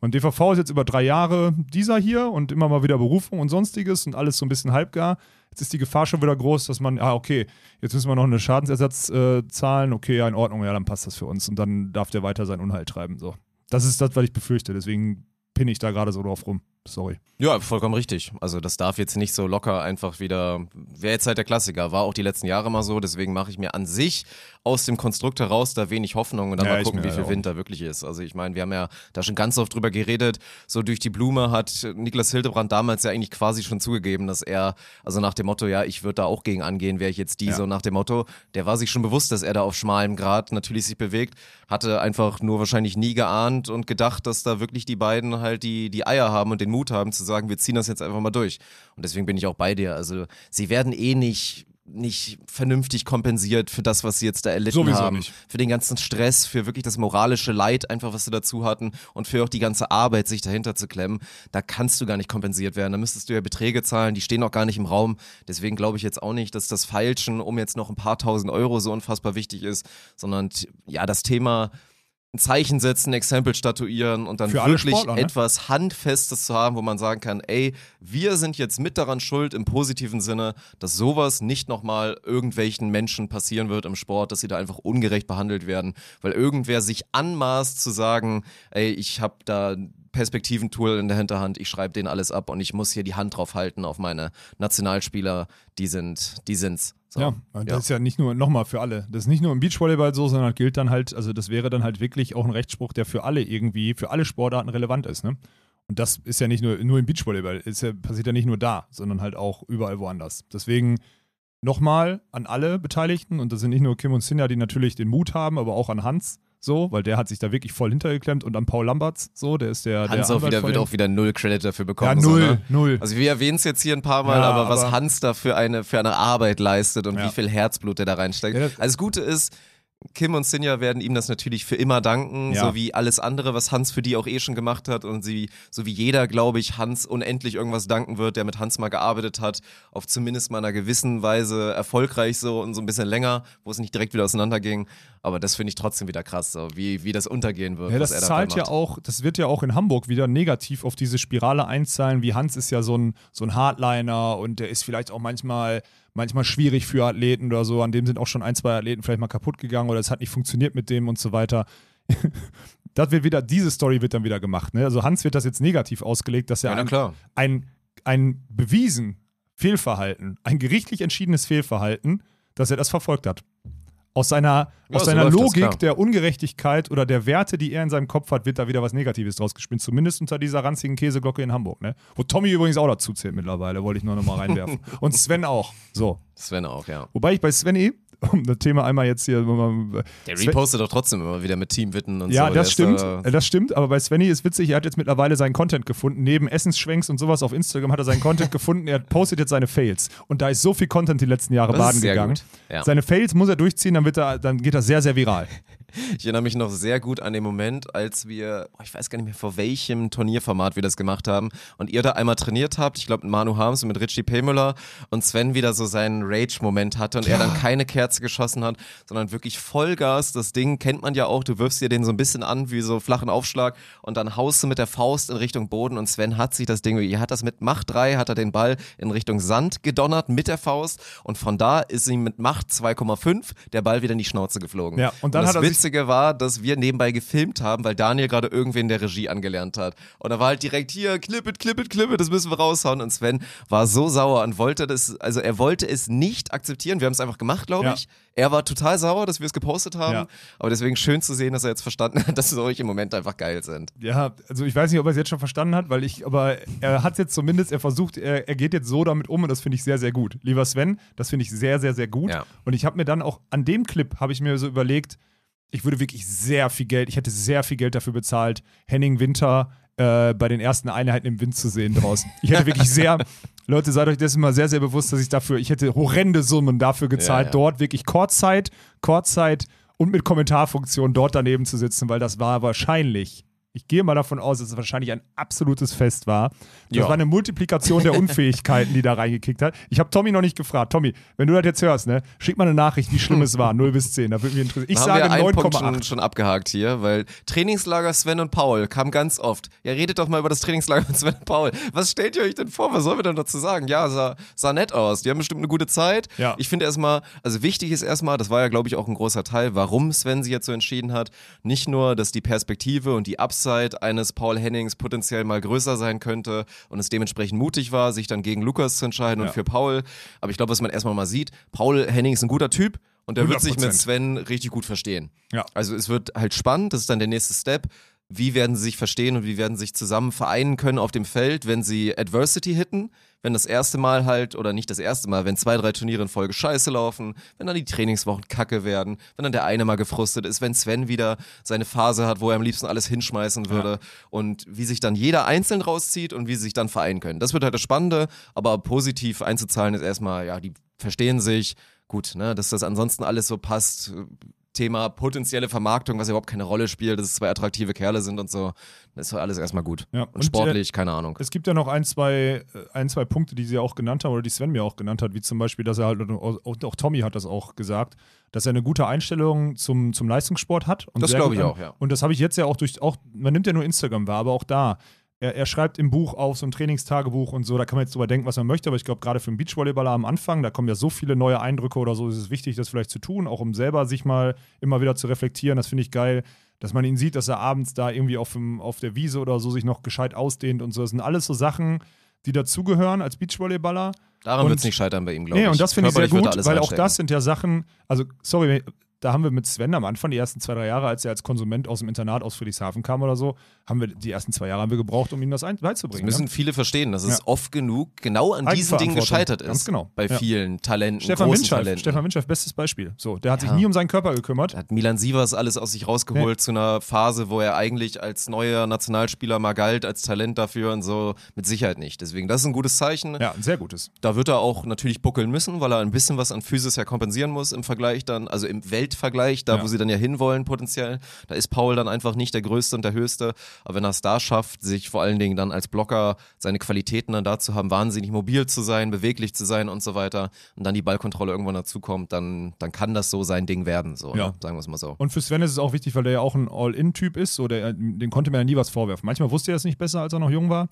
Und DVV ist jetzt über drei Jahre dieser hier und immer mal wieder Berufung und sonstiges und alles so ein bisschen halbgar. Jetzt ist die Gefahr schon wieder groß, dass man, ah, okay, jetzt müssen wir noch einen Schadensersatz äh, zahlen, okay, ja, in Ordnung, ja, dann passt das für uns und dann darf der weiter sein Unheil treiben. So. Das ist das, was ich befürchte. Deswegen pinne ich da gerade so drauf rum. Sorry. Ja, vollkommen richtig. Also das darf jetzt nicht so locker einfach wieder, wäre jetzt halt der Klassiker, war auch die letzten Jahre mal so, deswegen mache ich mir an sich aus dem Konstrukt heraus da wenig Hoffnung und dann Ja, mal gucken, wie viel. Wind da wirklich ist. Also ich meine, wir haben ja da schon ganz oft drüber geredet, so durch die Blume hat Niklas Hildebrand damals ja eigentlich quasi schon zugegeben, dass er, also nach dem Motto, ja, ich würde da auch gegen angehen, wäre ich jetzt die, Ja. so nach dem Motto, der war sich schon bewusst, dass er da auf schmalem Grad natürlich sich bewegt, hatte einfach nur wahrscheinlich nie geahnt und gedacht, dass da wirklich die beiden halt die, die Eier haben und den Mut haben zu sagen, wir ziehen das jetzt einfach mal durch. Und deswegen bin ich auch bei dir. Also sie werden eh nicht nicht vernünftig kompensiert für das, was sie jetzt da erlitten Sowieso haben. nicht. Für den ganzen Stress, für wirklich das moralische Leid, einfach was sie dazu hatten und für auch die ganze Arbeit, sich dahinter zu klemmen. Da kannst du gar nicht kompensiert werden. Da müsstest du ja Beträge zahlen, die stehen auch gar nicht im Raum. Deswegen glaube ich jetzt auch nicht, dass das Feilschen um jetzt noch ein paar tausend Euro so unfassbar wichtig ist, sondern ja, das Thema ein Zeichen setzen, ein Exempel statuieren und dann wirklich Sportler, ne? etwas Handfestes zu haben, wo man sagen kann, ey, wir sind jetzt mit daran schuld im positiven Sinne, dass sowas nicht nochmal irgendwelchen Menschen passieren wird im Sport, dass sie da einfach ungerecht behandelt werden, weil irgendwer sich anmaßt zu sagen, ey, ich habe da ein Perspektiventool in der Hinterhand, ich schreibe denen alles ab und ich muss hier die Hand drauf halten auf meine Nationalspieler, die sind, die sind's. So. Ja, und das ist ja nicht nur, nochmal für alle. Das ist nicht nur im Beachvolleyball so, sondern gilt dann halt, also das wäre dann halt wirklich auch ein Rechtsspruch, der für alle irgendwie, für alle Sportarten relevant ist, ne? Und das ist ja nicht nur, nur im Beachvolleyball, ist ja, passiert ja nicht nur da, sondern halt auch überall woanders. Deswegen nochmal an alle Beteiligten, und das sind nicht nur Kim und Sinja, die natürlich den Mut haben, aber auch an Hans, so, weil der hat sich da wirklich voll hintergeklemmt und an Paul Lamberts, so, der ist der. Hans der auch wieder, wird auch wieder null Credit dafür Ja, bekommen. null, So, ne? null. Also wir erwähnen es jetzt hier ein paar Mal, Ja, aber was aber- Hans da für eine, für eine Arbeit leistet und Ja. wie viel Herzblut der da reinsteckt. Ja, also das Gute ist, Kim und Sinja werden ihm das natürlich für immer danken, Ja. so wie alles andere, was Hans für die auch eh schon gemacht hat und sie, so wie jeder, glaube ich, Hans unendlich irgendwas danken wird, der mit Hans mal gearbeitet hat, auf zumindest mal einer gewissen Weise erfolgreich so und so ein bisschen länger, wo es nicht direkt wieder auseinanderging. Aber das finde ich trotzdem wieder krass, so wie, wie das untergehen wird. Ja, das zahlt ja auch, das wird ja auch in Hamburg wieder negativ auf diese Spirale einzahlen, wie Hans ist ja so ein, so ein Hardliner und der ist vielleicht auch manchmal, manchmal schwierig für Athleten oder so. An dem sind auch schon ein, zwei Athleten vielleicht mal kaputt gegangen oder es hat nicht funktioniert mit dem und so weiter. *laughs* das wird wieder, diese Story wird dann wieder gemacht. Ne? Also Hans wird das jetzt negativ ausgelegt, dass er Ja, ein, ein, ein bewiesen Fehlverhalten, ein gerichtlich entschiedenes Fehlverhalten, dass er das verfolgt hat. Aus seiner, Ja, aus so seiner das, Logik klar. der Ungerechtigkeit oder der Werte, die er in seinem Kopf hat, wird da wieder was Negatives draus gespielt. Zumindest unter dieser ranzigen Käseglocke in Hamburg. Ne? Wo Tommy übrigens auch dazu zählt mittlerweile, wollte ich nur noch mal reinwerfen. *laughs* Und Sven auch. So. Sven auch, ja. Wobei ich bei Svenny, um das Thema einmal jetzt hier. Der Sven- repostet doch trotzdem immer wieder mit Teamwitten und ja, so. das Der stimmt. Ist, äh, Äh, Das stimmt, aber bei Svenny ist witzig, er hat jetzt mittlerweile seinen Content gefunden. Neben Essensschwenks und sowas auf Instagram hat er seinen Content *laughs* gefunden. Er postet jetzt seine Fails. Und da ist so viel Content die letzten Jahre Das baden gegangen. ja. Seine Fails muss er durchziehen, dann, wird er, dann geht er sehr, sehr viral. *laughs* Ich erinnere mich noch sehr gut an den Moment, als wir, oh, ich weiß gar nicht mehr, vor welchem Turnierformat wir das gemacht haben und ihr da einmal trainiert habt, ich glaube mit Manu Harms und mit Richie Pemüller und Sven wieder so seinen Rage-Moment hatte und er dann keine Kerze geschossen hat, sondern wirklich Vollgas. Das Ding kennt man ja auch, du wirfst dir den so ein bisschen an wie so flachen Aufschlag und dann haust du mit der Faust in Richtung Boden und Sven hat sich das Ding, er hat das mit Macht 3, hat er den Ball in Richtung Sand gedonnert mit der Faust und von da ist ihm mit Macht 2,5 der Ball wieder in die Schnauze geflogen. Ja, und dann das hat er sich- Witzige war, dass wir nebenbei gefilmt haben, weil Daniel gerade irgendwen der Regie angelernt hat. Und er war halt direkt hier, klippet, klippet, klippet, das müssen wir raushauen. Und Sven war so sauer und wollte das, also er wollte es nicht akzeptieren. Wir haben es einfach gemacht, glaube Ja. ich. Er war total sauer, dass wir es gepostet haben. Ja. Aber deswegen schön zu sehen, dass er jetzt verstanden hat, *laughs* dass solche Momente einfach geil sind. Ja, also ich weiß nicht, ob er es jetzt schon verstanden hat, weil ich, aber er hat jetzt zumindest, er versucht, er, er geht jetzt so damit um und das finde ich sehr, sehr gut. Lieber Sven, das finde ich sehr, sehr, sehr gut. Ja. Und ich habe mir dann auch an dem Clip, habe ich mir so überlegt, ich würde wirklich sehr viel Geld, ich hätte sehr viel Geld dafür bezahlt, Henning Winter äh, bei den ersten Einheiten im Wind zu sehen draußen. Ich hätte wirklich *laughs* sehr, Leute, seid euch dessen mal sehr, sehr bewusst, dass ich dafür, ich hätte horrende Summen dafür gezahlt, Ja, ja. dort wirklich Kurzzeit, Kurzzeit und mit Kommentarfunktion dort daneben zu sitzen, weil das war wahrscheinlich, ich gehe mal davon aus, dass es wahrscheinlich ein absolutes Fest war. Das Ja. war eine Multiplikation der *laughs* Unfähigkeiten, die da reingekickt hat. Ich habe Tommy noch nicht gefragt. Tommy, wenn du das jetzt hörst, ne, schick mal eine Nachricht, wie schlimm es war. *laughs* 0 bis 10. Da würde mich interessieren. Ich Da sage haben wir einen Punkt schon, 9,8. schon abgehakt hier, weil Trainingslager Sven und Paul kam ganz oft. Ja, redet doch mal über das Trainingslager mit Sven und Paul. Was stellt ihr euch denn vor? Was sollen wir denn dazu sagen? Ja, sah, sah nett aus. Die haben bestimmt eine gute Zeit. Ja. Ich finde erstmal, also wichtig ist erstmal, das war ja, glaube ich, auch ein großer Teil, warum Sven sich jetzt so entschieden hat. Nicht nur, dass die Perspektive und die Upside eines Paul Hennings potenziell mal größer sein könnte und es dementsprechend mutig war, sich dann gegen Lukas zu entscheiden Ja. und für Paul. Aber ich glaube, was man erstmal mal sieht, Paul Henning ist ein guter Typ und der wird sich mit 100%. Sven richtig gut verstehen. Ja. Also es wird halt spannend, das ist dann der nächste Step. Wie werden sie sich verstehen und wie werden sie sich zusammen vereinen können auf dem Feld, wenn sie Adversity hitten? Wenn das erste Mal halt, oder nicht das erste Mal, wenn zwei, drei Turniere in Folge scheiße laufen, wenn dann die Trainingswochen kacke werden, wenn dann der eine mal gefrustet ist, wenn Sven wieder seine Phase hat, wo er am liebsten alles hinschmeißen würde und wie sich dann jeder einzeln rauszieht und wie sie sich dann vereinen können. Das wird halt das Spannende, aber positiv einzuzahlen ist erstmal, ja, die verstehen sich, gut, ne, dass das ansonsten alles so passt. Thema potenzielle Vermarktung, was überhaupt keine Rolle spielt, dass es zwei attraktive Kerle sind und so. Das ist alles erstmal gut. Ja, Und, und, äh, sportlich, keine Ahnung. Es gibt ja noch ein zwei, äh, ein, zwei Punkte, die sie auch genannt haben oder die Sven mir auch genannt hat, wie zum Beispiel, dass er halt, und auch, auch Tommy hat das auch gesagt, dass er eine gute Einstellung zum, zum Leistungssport hat. Und Das glaube ich auch, ja. Und das habe ich jetzt ja auch durch, auch, man nimmt ja nur Instagram wahr, aber auch da. Er, er schreibt im Buch auf so ein Trainingstagebuch und so, da kann man jetzt drüber denken, was man möchte, aber ich glaube, gerade für einen Beachvolleyballer am Anfang, da kommen ja so viele neue Eindrücke oder so, ist es wichtig, das vielleicht zu tun, auch um selber sich mal immer wieder zu reflektieren. Das finde ich geil, dass man ihn sieht, dass er abends da irgendwie auf, dem, auf der Wiese oder so sich noch gescheit ausdehnt und so. Das sind alles so Sachen, die dazugehören als Beachvolleyballer. Daran wird es nicht scheitern bei ihm, glaube Nee, ich. und das finde ich sehr gut, weil auch das sind ja Sachen, also sorry, da haben wir mit Sven am Anfang, die ersten zwei, drei Jahre, als er als Konsument aus dem Internat aus Friedrichshafen kam oder so, haben wir die ersten zwei Jahre haben wir gebraucht, um ihm das ein, Das beizubringen. müssen ne? viele verstehen, dass es Ja. oft genug genau an diesen Dingen gescheitert ist. Ganz genau. Bei Ja. vielen Talenten, Stefan großen Winscheid, Talenten. Stefan Winscheid, bestes Beispiel. So, der hat Ja. sich nie um seinen Körper gekümmert. Da hat Milan Sievers alles aus sich rausgeholt zu einer Phase, wo er eigentlich als neuer Nationalspieler mal galt, als Talent dafür und so. Mit Sicherheit nicht. Deswegen, das ist ein gutes Zeichen. Ja, ein sehr gutes. Da wird er auch natürlich buckeln müssen, weil er ein bisschen was an Physis ja kompensieren muss im Vergleich dann, also im Weltvergleich, da Ja. wo sie dann ja hinwollen potenziell. Da ist Paul dann einfach nicht der Größte und der Höchste. Aber wenn er es da schafft, sich vor allen Dingen dann als Blocker seine Qualitäten dann dazu haben, wahnsinnig mobil zu sein, beweglich zu sein und so weiter und dann die Ballkontrolle irgendwann dazukommt, dann, dann kann das so sein Ding werden, so, Ja. ne? sagen wir es mal so. Und für Sven ist es auch wichtig, weil der ja auch ein All-In-Typ ist. So der, den konnte man ja nie was vorwerfen. Manchmal wusste er es nicht besser, als er noch jung war.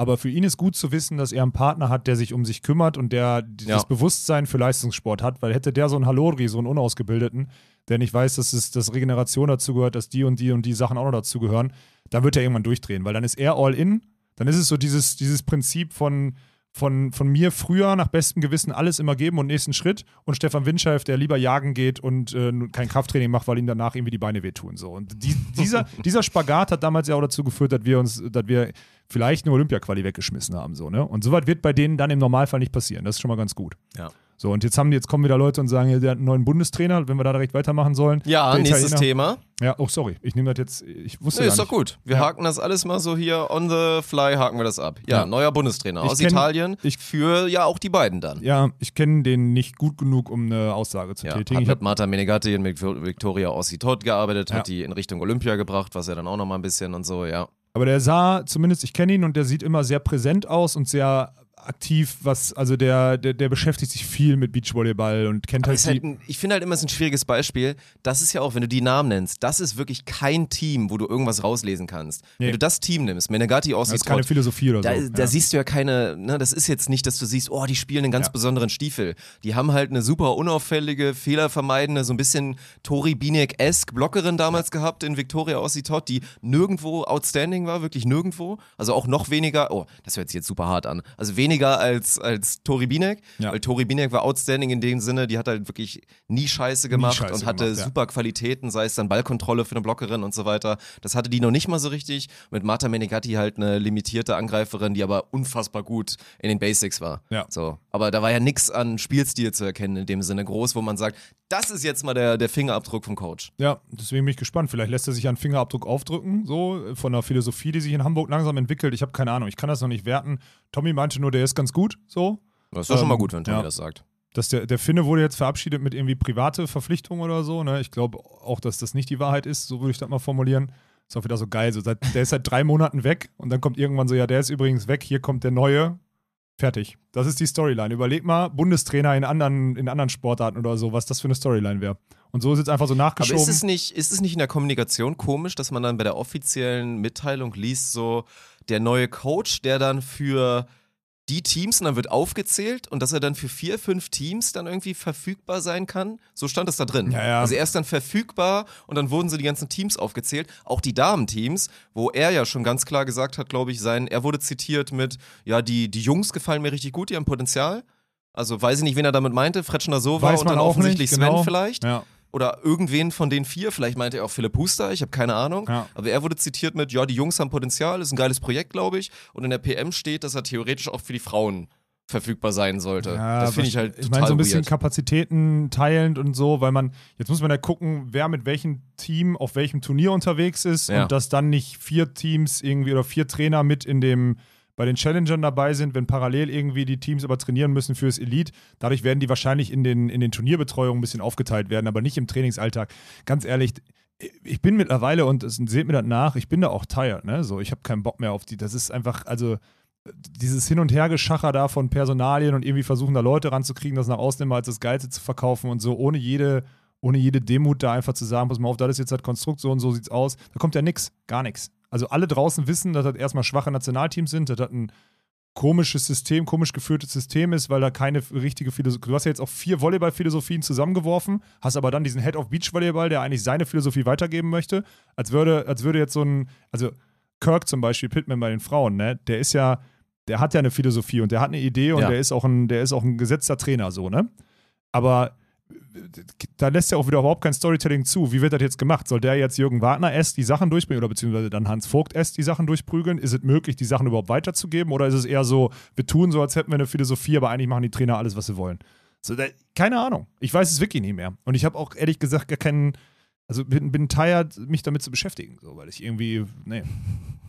Aber für ihn ist gut zu wissen, dass er einen Partner hat, der sich um sich kümmert und der Ja. Bewusstsein für Leistungssport hat. Weil hätte der so einen Halori, so einen Unausgebildeten, der nicht weiß, dass es dass Regeneration dazugehört, dass die und die und die Sachen auch noch dazugehören, dann wird er irgendwann durchdrehen, weil dann ist er all in. Dann ist es so dieses, dieses Prinzip von, von, von mir früher nach bestem Gewissen alles immer geben und nächsten Schritt und Stefan Windscheif, der lieber jagen geht und äh, kein Krafttraining macht, weil ihm danach irgendwie die Beine wehtun. So. Und die, dieser, *laughs* dieser Spagat hat damals ja auch dazu geführt, dass wir uns, dass wir vielleicht eine Olympia-Quali weggeschmissen haben. So, ne? Und sowas wird bei denen dann im Normalfall nicht passieren. Das ist schon mal ganz gut. Ja. So, und jetzt haben jetzt kommen wieder Leute und sagen, ja, der hat einen neuen Bundestrainer, wenn wir da direkt weitermachen sollen. Ja, Der nächstes Italiener- Thema. Ja, oh, sorry, ich nehme das jetzt, ich wusste Nee, gar ist doch nicht. gut. Wir Ja. haken das alles mal so hier on the fly, haken wir das ab. Ja, Ja. neuer Bundestrainer Ich aus kenn- Italien ich- für ja auch die beiden dann. Ja, ich kenne den nicht gut genug, um eine Aussage zu Ja, tätigen. hat Ich mit Marta Menegatti und mit Victoria Ossitot gearbeitet, hat die in Richtung Olympia gebracht, was ja dann auch nochmal ein bisschen und so, ja. Aber der sah, zumindest ich kenne ihn und der sieht immer sehr präsent aus und sehr aktiv, was, also der, der, der beschäftigt sich viel mit Beachvolleyball und kennt halt halt die. ein, ich finde halt immer, es ist ein schwieriges Beispiel. Das ist ja auch, wenn du die Namen nennst, das ist wirklich kein Team, wo du irgendwas rauslesen kannst. Nee. Wenn du das Team nimmst, Menegatti, Das ist keine Philosophie oder Da, so. da ja. siehst du ja keine, ne, das ist jetzt nicht, dass du siehst, oh, die spielen einen ganz Ja. besonderen Stiefel. Die haben halt eine super unauffällige, fehlervermeidende, so ein bisschen Tori Binek-esque Blockerin damals gehabt in Victoria Ossitot, die nirgendwo outstanding war, wirklich nirgendwo. Also auch noch weniger, oh, das hört sich jetzt super hart an. Also weniger als, als Tori Binek, Ja. weil Tori Binek war outstanding in dem Sinne, die hat halt wirklich nie Scheiße gemacht Scheiße und hatte gemacht, ja. super Qualitäten, sei es dann Ballkontrolle für eine Blockerin und so weiter. Das hatte die noch nicht mal so richtig. Mit Marta Menegatti halt eine limitierte Angreiferin, die aber unfassbar gut in den Basics war. Ja. So. Aber da war ja nichts an Spielstil zu erkennen in dem Sinne groß, wo man sagt, das ist jetzt mal der, der Fingerabdruck vom Coach. Ja, deswegen bin ich gespannt. Vielleicht lässt er sich einen Fingerabdruck aufdrücken, so von der Philosophie, die sich in Hamburg langsam entwickelt. Ich habe keine Ahnung, ich kann das noch nicht werten. Tommy meinte nur, der ist ganz gut, so. Das ist doch schon mal Ähm, gut, wenn Tommy ja. das sagt. Dass der, der Finne wurde jetzt verabschiedet mit irgendwie private Verpflichtungen oder so. Ne? Ich glaube auch, dass das nicht die Wahrheit ist, so würde ich das mal formulieren. Ist auch wieder so geil. So seit, der ist seit drei Monaten weg und dann kommt irgendwann so, ja, der ist übrigens weg, hier kommt der neue. Fertig. Das ist die Storyline. Überleg mal, Bundestrainer in anderen, in anderen Sportarten oder so, was das für eine Storyline wäre. Und so ist jetzt einfach so Aber nachgeschoben. ist es, nicht, ist es nicht in der Kommunikation komisch, dass man dann bei der offiziellen Mitteilung liest, so der neue Coach, der dann für die Teams und dann wird aufgezählt und dass er dann für vier, fünf Teams dann irgendwie verfügbar sein kann? So stand es da drin. Ja, ja. Also er ist dann verfügbar und dann wurden so die ganzen Teams aufgezählt, auch die Damenteams, wo er ja schon ganz klar gesagt hat, glaube ich, sein, er wurde zitiert mit, ja, die, die Jungs gefallen mir richtig gut, die haben Potenzial. Also weiß ich nicht, wen er damit meinte, Fretschner Sova und dann auch offensichtlich nicht, Sven genau. vielleicht. ja. Oder irgendwen von den vier, vielleicht meinte er auch Philipp Huster, ich habe keine Ahnung. Ja. Aber er wurde zitiert mit, ja, die Jungs haben Potenzial, ist ein geiles Projekt, glaube ich. Und in der PM steht, dass er theoretisch auch für die Frauen verfügbar sein sollte. Ja, das finde ich halt Ich total meine, so ein bisschen weird. Kapazitäten teilend und so, weil man, jetzt muss man ja gucken, wer mit welchem Team auf welchem Turnier unterwegs ist Ja. und dass dann nicht vier Teams irgendwie oder vier Trainer mit in dem bei den Challengern dabei sind, wenn parallel irgendwie die Teams aber trainieren müssen fürs Elite. Dadurch werden die wahrscheinlich in den, in den Turnierbetreuungen ein bisschen aufgeteilt werden, aber nicht im Trainingsalltag. Ganz ehrlich, ich bin mittlerweile, und seht mir das nach, ich bin da auch tired, ne? So, ich habe keinen Bock mehr auf die. Das ist einfach, also dieses Hin- und Hergeschacher da von Personalien und irgendwie versuchen da Leute ranzukriegen, das nach außen immer als das Geilste zu verkaufen und so, ohne jede, ohne jede Demut da einfach zu sagen, pass mal auf, das ist jetzt das Konstrukt, so und so sieht's aus. Da kommt ja nix, gar nichts. Also alle draußen wissen, dass das erstmal schwache Nationalteams sind, dass das ein komisches System, komisch geführtes System ist, weil da keine richtige Philosophie. Du hast ja jetzt auch vier Volleyball-Philosophien zusammengeworfen, hast aber dann diesen Head of Beach Volleyball, der eigentlich seine Philosophie weitergeben möchte, als würde, als würde jetzt so ein, also Kirk zum Beispiel, Pittman bei den Frauen, ne, der ist ja, der hat ja eine Philosophie und der hat eine Idee und Ja. der ist auch ein, der ist auch ein gesetzter Trainer, so, ne? Aber da lässt er auch wieder überhaupt kein Storytelling zu. Wie wird das jetzt gemacht? Soll der jetzt Jürgen Wagner S die Sachen durchbringen oder beziehungsweise dann Hans Vogt S die Sachen durchprügeln? Ist es möglich, die Sachen überhaupt weiterzugeben oder ist es eher so, wir tun so, als hätten wir eine Philosophie, aber eigentlich machen die Trainer alles, was sie wollen? So, da, keine Ahnung. Ich weiß es wirklich nicht mehr. Und ich habe auch ehrlich gesagt gar keinen, also bin, bin tired, mich damit zu beschäftigen, so, weil ich irgendwie, nee,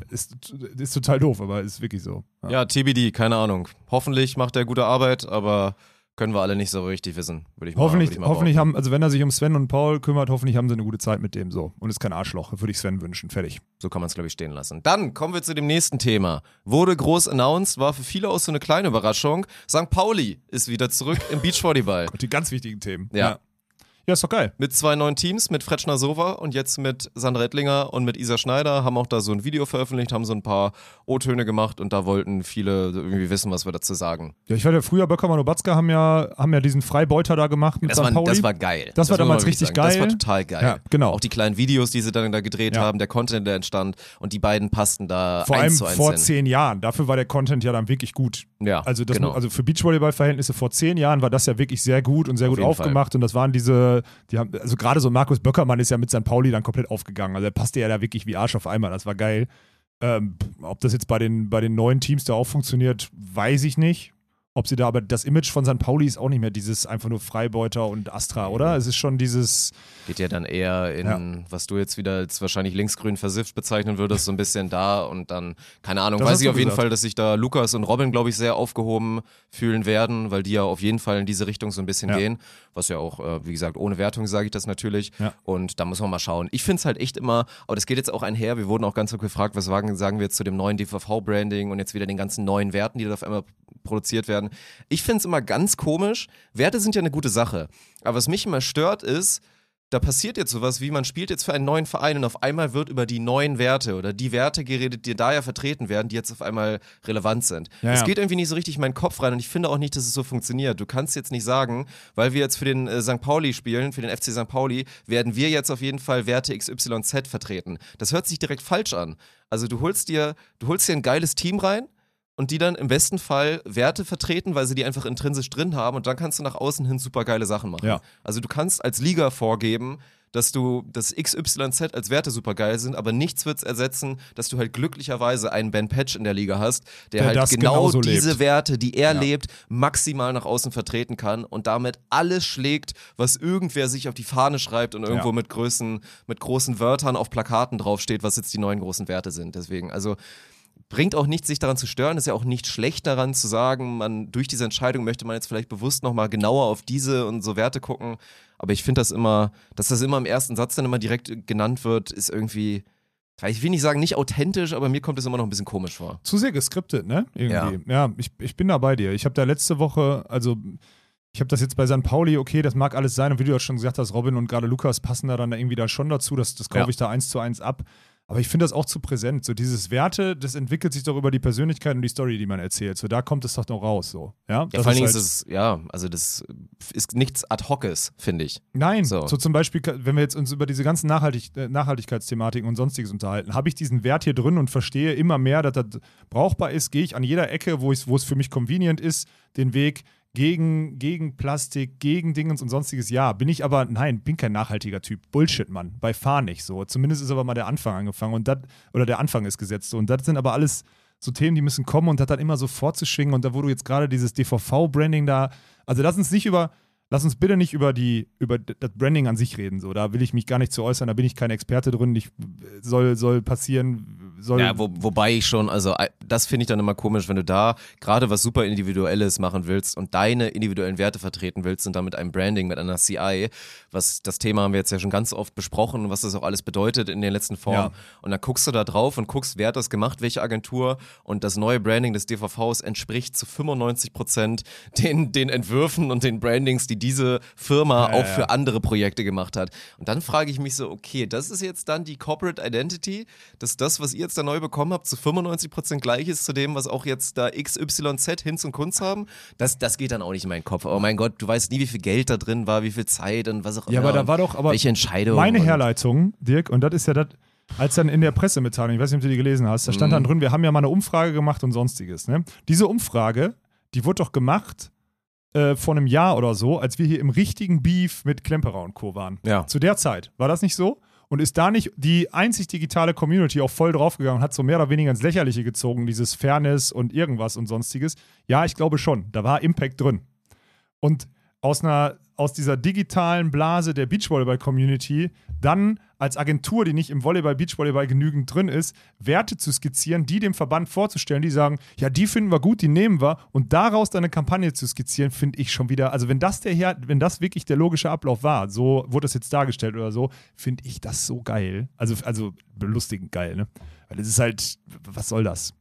ist, ist total doof, aber ist wirklich so. Ja, TBD, keine Ahnung. Hoffentlich macht er gute Arbeit, aber können wir alle nicht so richtig wissen, würde ich mal Hoffentlich, würd ich mal hoffentlich haben, also wenn er sich um Sven und Paul kümmert, hoffentlich haben sie eine gute Zeit mit dem so. Und ist kein Arschloch, würde ich Sven wünschen. Fertig. So kann man es, glaube ich, stehen lassen. Dann kommen wir zu dem nächsten Thema. Wurde groß announced, war für viele auch so eine kleine Überraschung. St. Pauli ist wieder zurück im *laughs* Beachvolleyball. Und die ganz wichtigen Themen. Ja. Ja, ist doch geil. Mit zwei neuen Teams, mit Fretschner Sova und jetzt mit Sandra Ettlinger und mit Isa Schneider, haben auch da so ein Video veröffentlicht, haben so ein paar O-Töne gemacht und da wollten viele irgendwie wissen, was wir dazu sagen. Ja, ich war ja früher, Böckermann und Batzka haben ja, haben ja diesen Freibeuter da gemacht mit Das St. war, Pauli. das war geil. Das war muss man damals richtig sagen. Das war geil. total geil. Ja, genau. Auch die kleinen Videos, die sie dann da gedreht Ja. haben, der Content, der entstand und die beiden passten da Vor allem vor hin. zehn Jahren. Dafür war der Content ja dann wirklich gut. Ja, Also, das, genau. also für Beachvolleyball-Verhältnisse vor zehn Jahren war das ja wirklich sehr gut und sehr Auf gut aufgemacht. Und das waren diese, die haben, also gerade so Markus Böckermann ist ja mit St. Pauli dann komplett aufgegangen. Also er passte ja da wirklich wie Arsch auf einmal. Das war geil. Ähm, ob das jetzt bei den, bei den neuen Teams da auch funktioniert, weiß ich nicht. Ob sie da, aber das Image von St. Pauli ist auch nicht mehr dieses einfach nur Freibeuter und Astra, oder? Es ist schon dieses, Geht ja dann eher in, Ja. was du jetzt wieder als wahrscheinlich linksgrün versifft bezeichnen würdest, so ein bisschen da und dann, keine Ahnung, Das weiß ich auf jeden gesagt. Fall, dass sich da Lukas und Robin, glaube ich, sehr aufgehoben fühlen werden, weil die ja auf jeden Fall in diese Richtung so ein bisschen Ja. gehen. Was ja auch, äh, wie gesagt, ohne Wertung sage ich das natürlich. Ja. Und da muss man mal schauen. Ich finde es halt echt immer, aber das geht jetzt auch einher, wir wurden auch ganz oft gefragt, was sagen, sagen wir jetzt zu dem neuen DVV-Branding und jetzt wieder den ganzen neuen Werten, die da auf einmal produziert werden. Ich finde es immer ganz komisch. Werte sind ja eine gute Sache. Aber was mich immer stört ist, da passiert jetzt sowas wie, man spielt jetzt für einen neuen Verein und auf einmal wird über die neuen Werte oder die Werte geredet, die da ja vertreten werden, die jetzt auf einmal relevant sind. Es ja. geht irgendwie nicht so richtig in meinen Kopf rein und ich finde auch nicht, dass es so funktioniert. Du kannst jetzt nicht sagen, weil wir jetzt für den äh, St. Pauli spielen, für den FC St. Pauli, werden wir jetzt auf jeden Fall Werte XYZ vertreten. Das hört sich direkt falsch an. Also du holst dir, du holst dir ein geiles Team rein, und die dann im besten Fall Werte vertreten, weil sie die einfach intrinsisch drin haben und dann kannst du nach außen hin super geile Sachen machen. Ja. Also du kannst als Liga vorgeben, dass du das XYZ als Werte super geil sind, aber nichts wird es ersetzen, dass du halt glücklicherweise einen Ben Patch in der Liga hast, der, Der halt genau diese lebt. Werte, die er Ja. lebt, maximal nach außen vertreten kann und damit alles schlägt, was irgendwer sich auf die Fahne schreibt und irgendwo Ja. mit, Größen, mit großen Wörtern auf Plakaten draufsteht, was jetzt die neuen großen Werte sind. Deswegen, also bringt auch nichts, sich daran zu stören. Ist ja auch nicht schlecht daran zu sagen, man durch diese Entscheidung möchte man jetzt vielleicht bewusst nochmal genauer auf diese und so Werte gucken. Aber ich finde das immer, dass das immer im ersten Satz dann immer direkt genannt wird, ist irgendwie, ich will nicht sagen nicht authentisch, aber mir kommt es immer noch ein bisschen komisch vor. zu sehr geskriptet, ne? Irgendwie. Ja, ich, ich bin da bei dir. Ich habe da letzte Woche, also ich habe das jetzt bei St. Pauli, okay, das mag alles sein und wie du ja schon gesagt hast, Robin und gerade Lukas passen da dann irgendwie da schon dazu, das, das kaufe Ja. ich da eins zu eins ab. Aber ich finde das auch zu präsent. So dieses Werte, das entwickelt sich doch über die Persönlichkeit und die Story, die man erzählt. So da kommt es doch noch raus. So. Ja, Ja, Das vor allen Dingen halt- ist es, ja, also das ist nichts ad hoces, finde ich. Nein, so. So. zum Beispiel, wenn wir jetzt uns über diese ganzen Nachhaltig äh, Nachhaltigkeitsthematiken und sonstiges unterhalten, habe ich diesen Wert hier drin und verstehe immer mehr, dass das brauchbar ist, gehe ich an jeder Ecke, wo es für mich convenient ist, den Weg gegen, gegen Plastik, gegen Dingens und sonstiges. Ja, bin ich aber, nein, bin kein nachhaltiger Typ. Bullshit, Mann. Bei Fahr nicht so. Zumindest ist aber mal der Anfang angefangen und das, oder der Anfang ist gesetzt. Und das sind aber alles so Themen, die müssen kommen und das dann immer so vorzuschwingen. Und da, wo du jetzt gerade dieses DVV-Branding da, also lass uns nicht über, lass uns bitte nicht über die, über das Branding an sich reden. So, da will ich mich gar nicht zu äußern, da bin ich kein Experte drin. Ich, soll, soll passieren, soll. Ja, wo, wobei ich schon, also äh, das finde ich dann immer komisch, wenn du da gerade was super Individuelles machen willst und deine individuellen Werte vertreten willst und dann mit einem Branding, mit einer CI, was das Thema haben wir jetzt ja schon ganz oft besprochen, was das auch alles bedeutet in den letzten Formen. Ja. Und dann guckst du da drauf und guckst, wer hat das gemacht, welche Agentur und das neue Branding des DVVs entspricht zu 95 Prozent den, den Entwürfen und den Brandings, die diese Firma Ja, auch ja. für andere Projekte gemacht hat. Und dann frage ich mich so, okay, das ist jetzt dann die Corporate Identity, dass das, was ihr jetzt da neu bekommen habt, zu 95% gleich ist zu dem, was auch jetzt da XYZ Hinz und Kunz haben. Das, das geht dann auch nicht in meinen Kopf. Aber mein Gott, du weißt nie, wie viel Geld da drin war, wie viel Zeit und was auch immer. ja, aber da war doch, aber welche Entscheidung. meine Herleitung, Dirk, und das ist ja das, als dann in der Pressemitteilung, ich weiß nicht, ob du die gelesen hast, da stand Mhm. dann drin, wir haben ja mal eine Umfrage gemacht und sonstiges. Ne? Diese Umfrage, die wurde doch gemacht äh, vor einem Jahr oder so, als wir hier im richtigen Beef mit Klemperer und Co. waren. Ja. Zu der Zeit. War das nicht so? Und ist da nicht die einzig digitale Community auch voll draufgegangen und hat so mehr oder weniger ins Lächerliche gezogen, dieses Fairness und irgendwas und sonstiges? Ja, ich glaube schon. Da war Impact drin. Und aus, einer, aus dieser digitalen Blase der Beachvolleyball-Community dann als Agentur, die nicht im Volleyball, Beachvolleyball genügend drin ist, Werte zu skizzieren, die dem Verband vorzustellen, die sagen, ja, die finden wir gut, die nehmen wir und daraus dann eine Kampagne zu skizzieren, finde ich schon wieder, also wenn das der wenn das wirklich der logische Ablauf war, so wurde das jetzt dargestellt oder so, finde ich das so geil. Also, also belustigend geil, ne? Weil es ist halt, was soll das?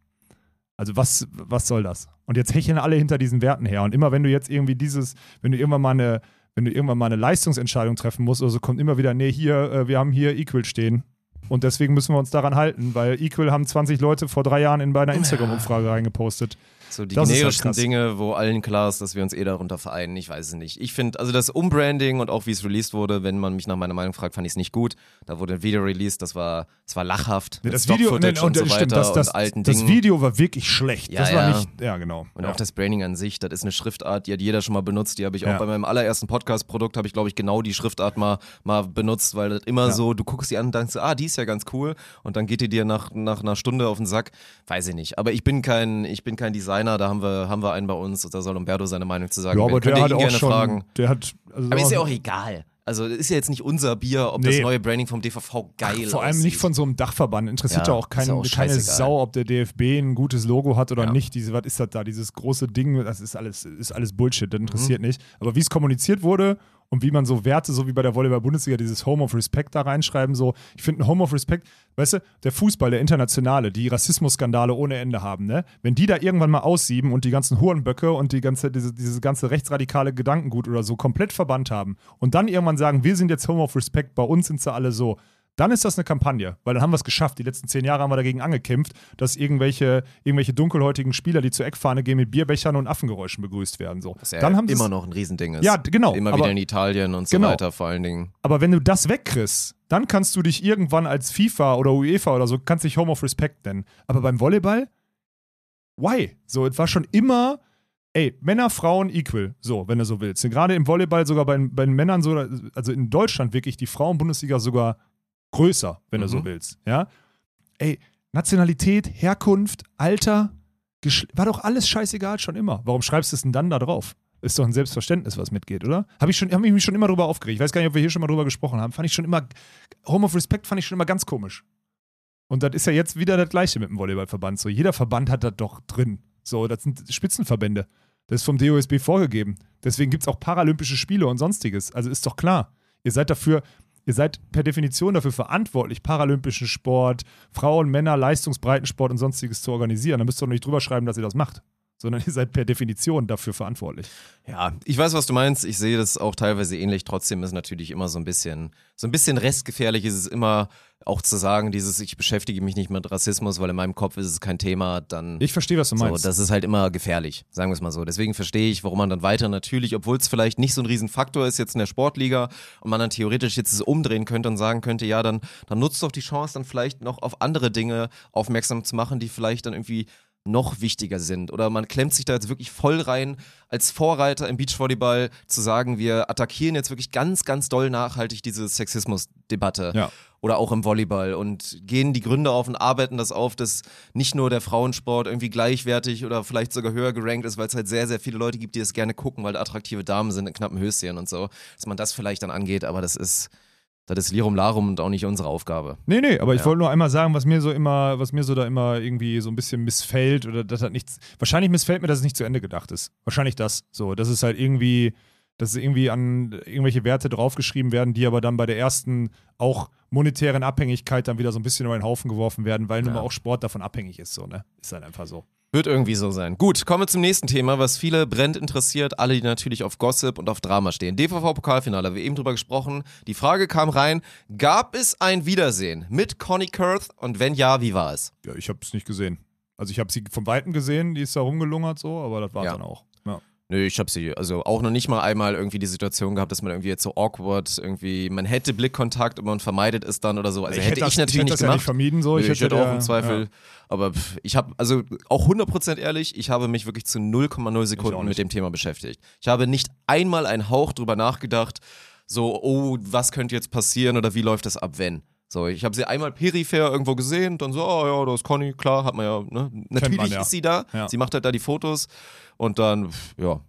Also was, was soll das? Und jetzt hecheln alle hinter diesen Werten her. Und immer wenn du jetzt irgendwie dieses, wenn du irgendwann mal eine, wenn du irgendwann mal eine Leistungsentscheidung treffen musst oder so, kommt immer wieder, nee, hier, äh, wir haben hier Equal stehen. Und deswegen müssen wir uns daran halten, weil Equal haben 20 Leute vor drei Jahren in bei einer Instagram-Umfrage reingepostet. So die Das halt generischen krass. Dinge, wo allen klar ist, dass wir uns eh darunter vereinen. Ich weiß es nicht. Ich finde, also das Umbranding und auch wie es released wurde, wenn man mich nach meiner Meinung fragt, fand ich es nicht gut. Da wurde ein Video released, das war, das war lachhaft. Nee, das Video, nee, und so das, weiter stimmt, das, das, und das. Video war wirklich schlecht. Ja, das war ja. nicht, ja, genau. Und ja. auch das Branding an sich, das ist eine Schriftart, die hat jeder schon mal benutzt. Die habe ich auch bei meinem allerersten Podcast-Produkt, habe ich glaube ich genau die Schriftart mal, mal benutzt, weil das immer so, du guckst die an und denkst, ah, die ist ja ganz cool. Und dann geht die dir nach, nach einer Stunde auf den Sack. Weiß ich nicht. Aber ich bin kein, ich bin kein Designer, da haben wir, haben wir einen bei uns, da soll Umberto seine Meinung zu sagen. ja, aber Könnt der hat ihn auch gerne schon, fragen. der hat, also Aber ist ja auch egal. Also ist ja jetzt nicht unser Bier, ob das Nee. neue Branding vom DVV geil ist. Vor allem nicht von so einem Dachverband. Interessiert Ja, auch, kein, ja auch keine. Sau, ob der DFB ein gutes Logo hat oder Ja. nicht. Diese, was ist das da? Dieses große Ding, das ist alles, ist alles Bullshit. Mhm. Das interessiert nicht. Aber wie es kommuniziert wurde und wie man so Werte, so wie bei der Volleyball-Bundesliga, dieses Home of Respect da reinschreiben, so, ich finde ein Home of Respect, weißt du, der Fußball, der Internationale, die Rassismusskandale ohne Ende haben, ne? Wenn die da irgendwann mal aussieben und die ganzen Hurenböcke und die ganze, diese, dieses ganze rechtsradikale Gedankengut oder so komplett verbannt haben und dann irgendwann sagen, wir sind jetzt Home of Respect, bei uns sind sie alle so, dann ist das eine Kampagne, weil dann haben wir es geschafft. Die letzten zehn Jahre haben wir dagegen angekämpft, dass irgendwelche, irgendwelche dunkelhäutigen Spieler, die zur Eckfahne gehen, mit Bierbechern und Affengeräuschen begrüßt werden. So. Was ja dann haben sie immer noch ein Riesending ist. Ja, genau, Immer aber- wieder in Italien und so Genau. weiter vor allen Dingen. Aber wenn du das wegkriegst, dann kannst du dich irgendwann als FIFA oder UEFA oder so, kannst dich Home of Respect nennen. Aber beim Volleyball, why? So, es war schon immer, ey, Männer, Frauen equal, so, wenn du so willst. Gerade im Volleyball sogar bei, bei den Männern so, also in Deutschland wirklich die Frauen-Bundesliga sogar größer, wenn du so Mhm. willst, ja. Ey, Nationalität, Herkunft, Alter, Geschle war doch alles scheißegal schon immer. Warum schreibst du es denn dann da drauf? Ist doch ein Selbstverständnis, was mitgeht, oder? Habe ich, schon- hab ich mich schon immer drüber aufgeregt. Ich weiß gar nicht, ob wir hier schon mal drüber gesprochen haben. Fand ich schon immer, Home of Respect fand ich schon immer ganz komisch. Und das ist ja jetzt wieder das Gleiche mit dem Volleyballverband. So, jeder Verband hat das doch drin. So, das sind Spitzenverbände. Das ist vom DOSB vorgegeben. Deswegen gibt es auch Paralympische Spiele und sonstiges. Also ist doch klar. Ihr seid dafür, ihr seid per Definition dafür verantwortlich, paralympischen Sport, Frauen, Männer, Leistungsbreitensport und sonstiges zu organisieren. Da müsst ihr doch nicht drüber schreiben, dass ihr das macht. Sondern *laughs* ihr seid per Definition dafür verantwortlich. Ja, ich weiß, was du meinst. Ich sehe das auch teilweise ähnlich. Trotzdem ist natürlich immer so ein bisschen, so ein bisschen restgefährlich ist es immer auch zu sagen, dieses, ich beschäftige mich nicht mit Rassismus, weil in meinem Kopf ist es kein Thema, dann. Ich verstehe, was du so, meinst. das ist halt immer gefährlich, sagen wir es mal so. Deswegen verstehe ich, warum man dann weiter natürlich, obwohl es vielleicht nicht so ein Riesenfaktor ist jetzt in der Sportliga und man dann theoretisch jetzt es umdrehen könnte und sagen könnte, ja, dann, dann nutzt doch die Chance, dann vielleicht noch auf andere Dinge aufmerksam zu machen, die vielleicht dann irgendwie noch wichtiger sind. Oder man klemmt sich da jetzt wirklich voll rein, als Vorreiter im Beachvolleyball zu sagen, wir attackieren jetzt wirklich ganz, ganz doll nachhaltig diese Sexismusdebatte. Ja. Oder auch im Volleyball und gehen die Gründe auf und arbeiten das auf, dass nicht nur der Frauensport irgendwie gleichwertig oder vielleicht sogar höher gerankt ist, weil es halt sehr, sehr viele Leute gibt, die es gerne gucken, weil attraktive Damen sind in knappen Höschen und so, dass man das vielleicht dann angeht, aber das ist, das ist Lirum Larum und auch nicht unsere Aufgabe. Nee, nee, aber ich Ja. wollte nur einmal sagen, was mir so immer, was mir so da immer irgendwie so ein bisschen missfällt oder das hat nichts. Wahrscheinlich missfällt mir, dass es nicht zu Ende gedacht ist. Wahrscheinlich das. So, dass es halt irgendwie, dass irgendwie an irgendwelche Werte draufgeschrieben werden, die aber dann bei der ersten auch monetären Abhängigkeit dann wieder so ein bisschen über den Haufen geworfen werden, weil nun Ja. mal auch Sport davon abhängig ist. So, ne? Ist halt einfach so. Wird irgendwie so sein. Gut, kommen wir zum nächsten Thema, was viele brennt interessiert, alle, die natürlich auf Gossip und auf Drama stehen. DVV-Pokalfinale, wir eben drüber gesprochen. Die Frage kam rein, gab es ein Wiedersehen mit Conny Kurth und wenn ja, wie war es? Ja, ich habe es nicht gesehen. Also ich habe sie vom Weiten gesehen, die ist da rumgelungert so, aber das war Ja. dann auch. Ja. Nö, ich habe sie, also auch noch nicht mal einmal irgendwie die Situation gehabt, dass man irgendwie jetzt so awkward irgendwie, man hätte Blickkontakt und man vermeidet es dann oder so. Also hätte das, ich natürlich hätte nicht das ja gemacht. nicht vermieden so. Nö, Ich, ich hätte der- auch im Zweifel, aber pff, ich habe, also auch 100% ehrlich, ich habe mich wirklich zu 0,0 Sekunden mit dem Thema beschäftigt. Ich habe nicht einmal einen Hauch drüber nachgedacht, so, oh, was könnte jetzt passieren oder wie läuft das ab, wenn? So, ich habe sie einmal peripher irgendwo gesehen, dann so, oh ja, da ist Conny, klar, hat man ja, ne? Natürlich man, ja. ist sie da, Ja. sie macht halt da die Fotos und dann, ja,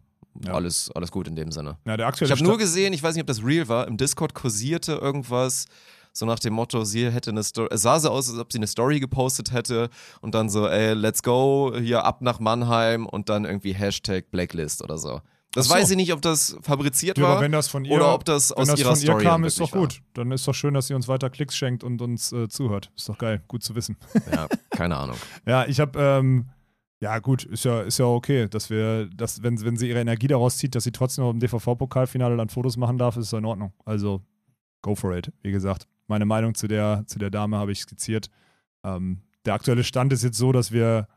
Ja. Alles, alles gut in dem Sinne. Ja, der Ich habe nur gesehen, ich weiß nicht, ob das real war, im Discord kursierte irgendwas, so nach dem Motto, sie hätte eine Story, es sah so aus, als ob sie eine Story gepostet hätte und dann so, ey, let's go, hier ab nach Mannheim und dann irgendwie Hashtag Blacklist oder so. Das so. weiß ich nicht, ob das fabriziert Ja, war aber wenn das von ihr, oder ob das wenn aus das ihrer von ihr Story kam, dann ist doch gut. Dann ist doch schön, dass sie uns weiter Klicks schenkt und uns äh, zuhört. Ist doch geil, gut zu wissen. War. *laughs* Ja, keine Ahnung. ja, ich habe, ähm, Ja, gut, ist ja, ist ja okay, dass wir, dass, wenn, wenn sie ihre Energie daraus zieht, dass sie trotzdem noch im DVV-Pokalfinale dann Fotos machen darf, ist in Ordnung. Also, go for it. Wie gesagt, meine Meinung zu der, zu der Dame habe ich skizziert. Ähm, der aktuelle Stand ist jetzt so, dass wir,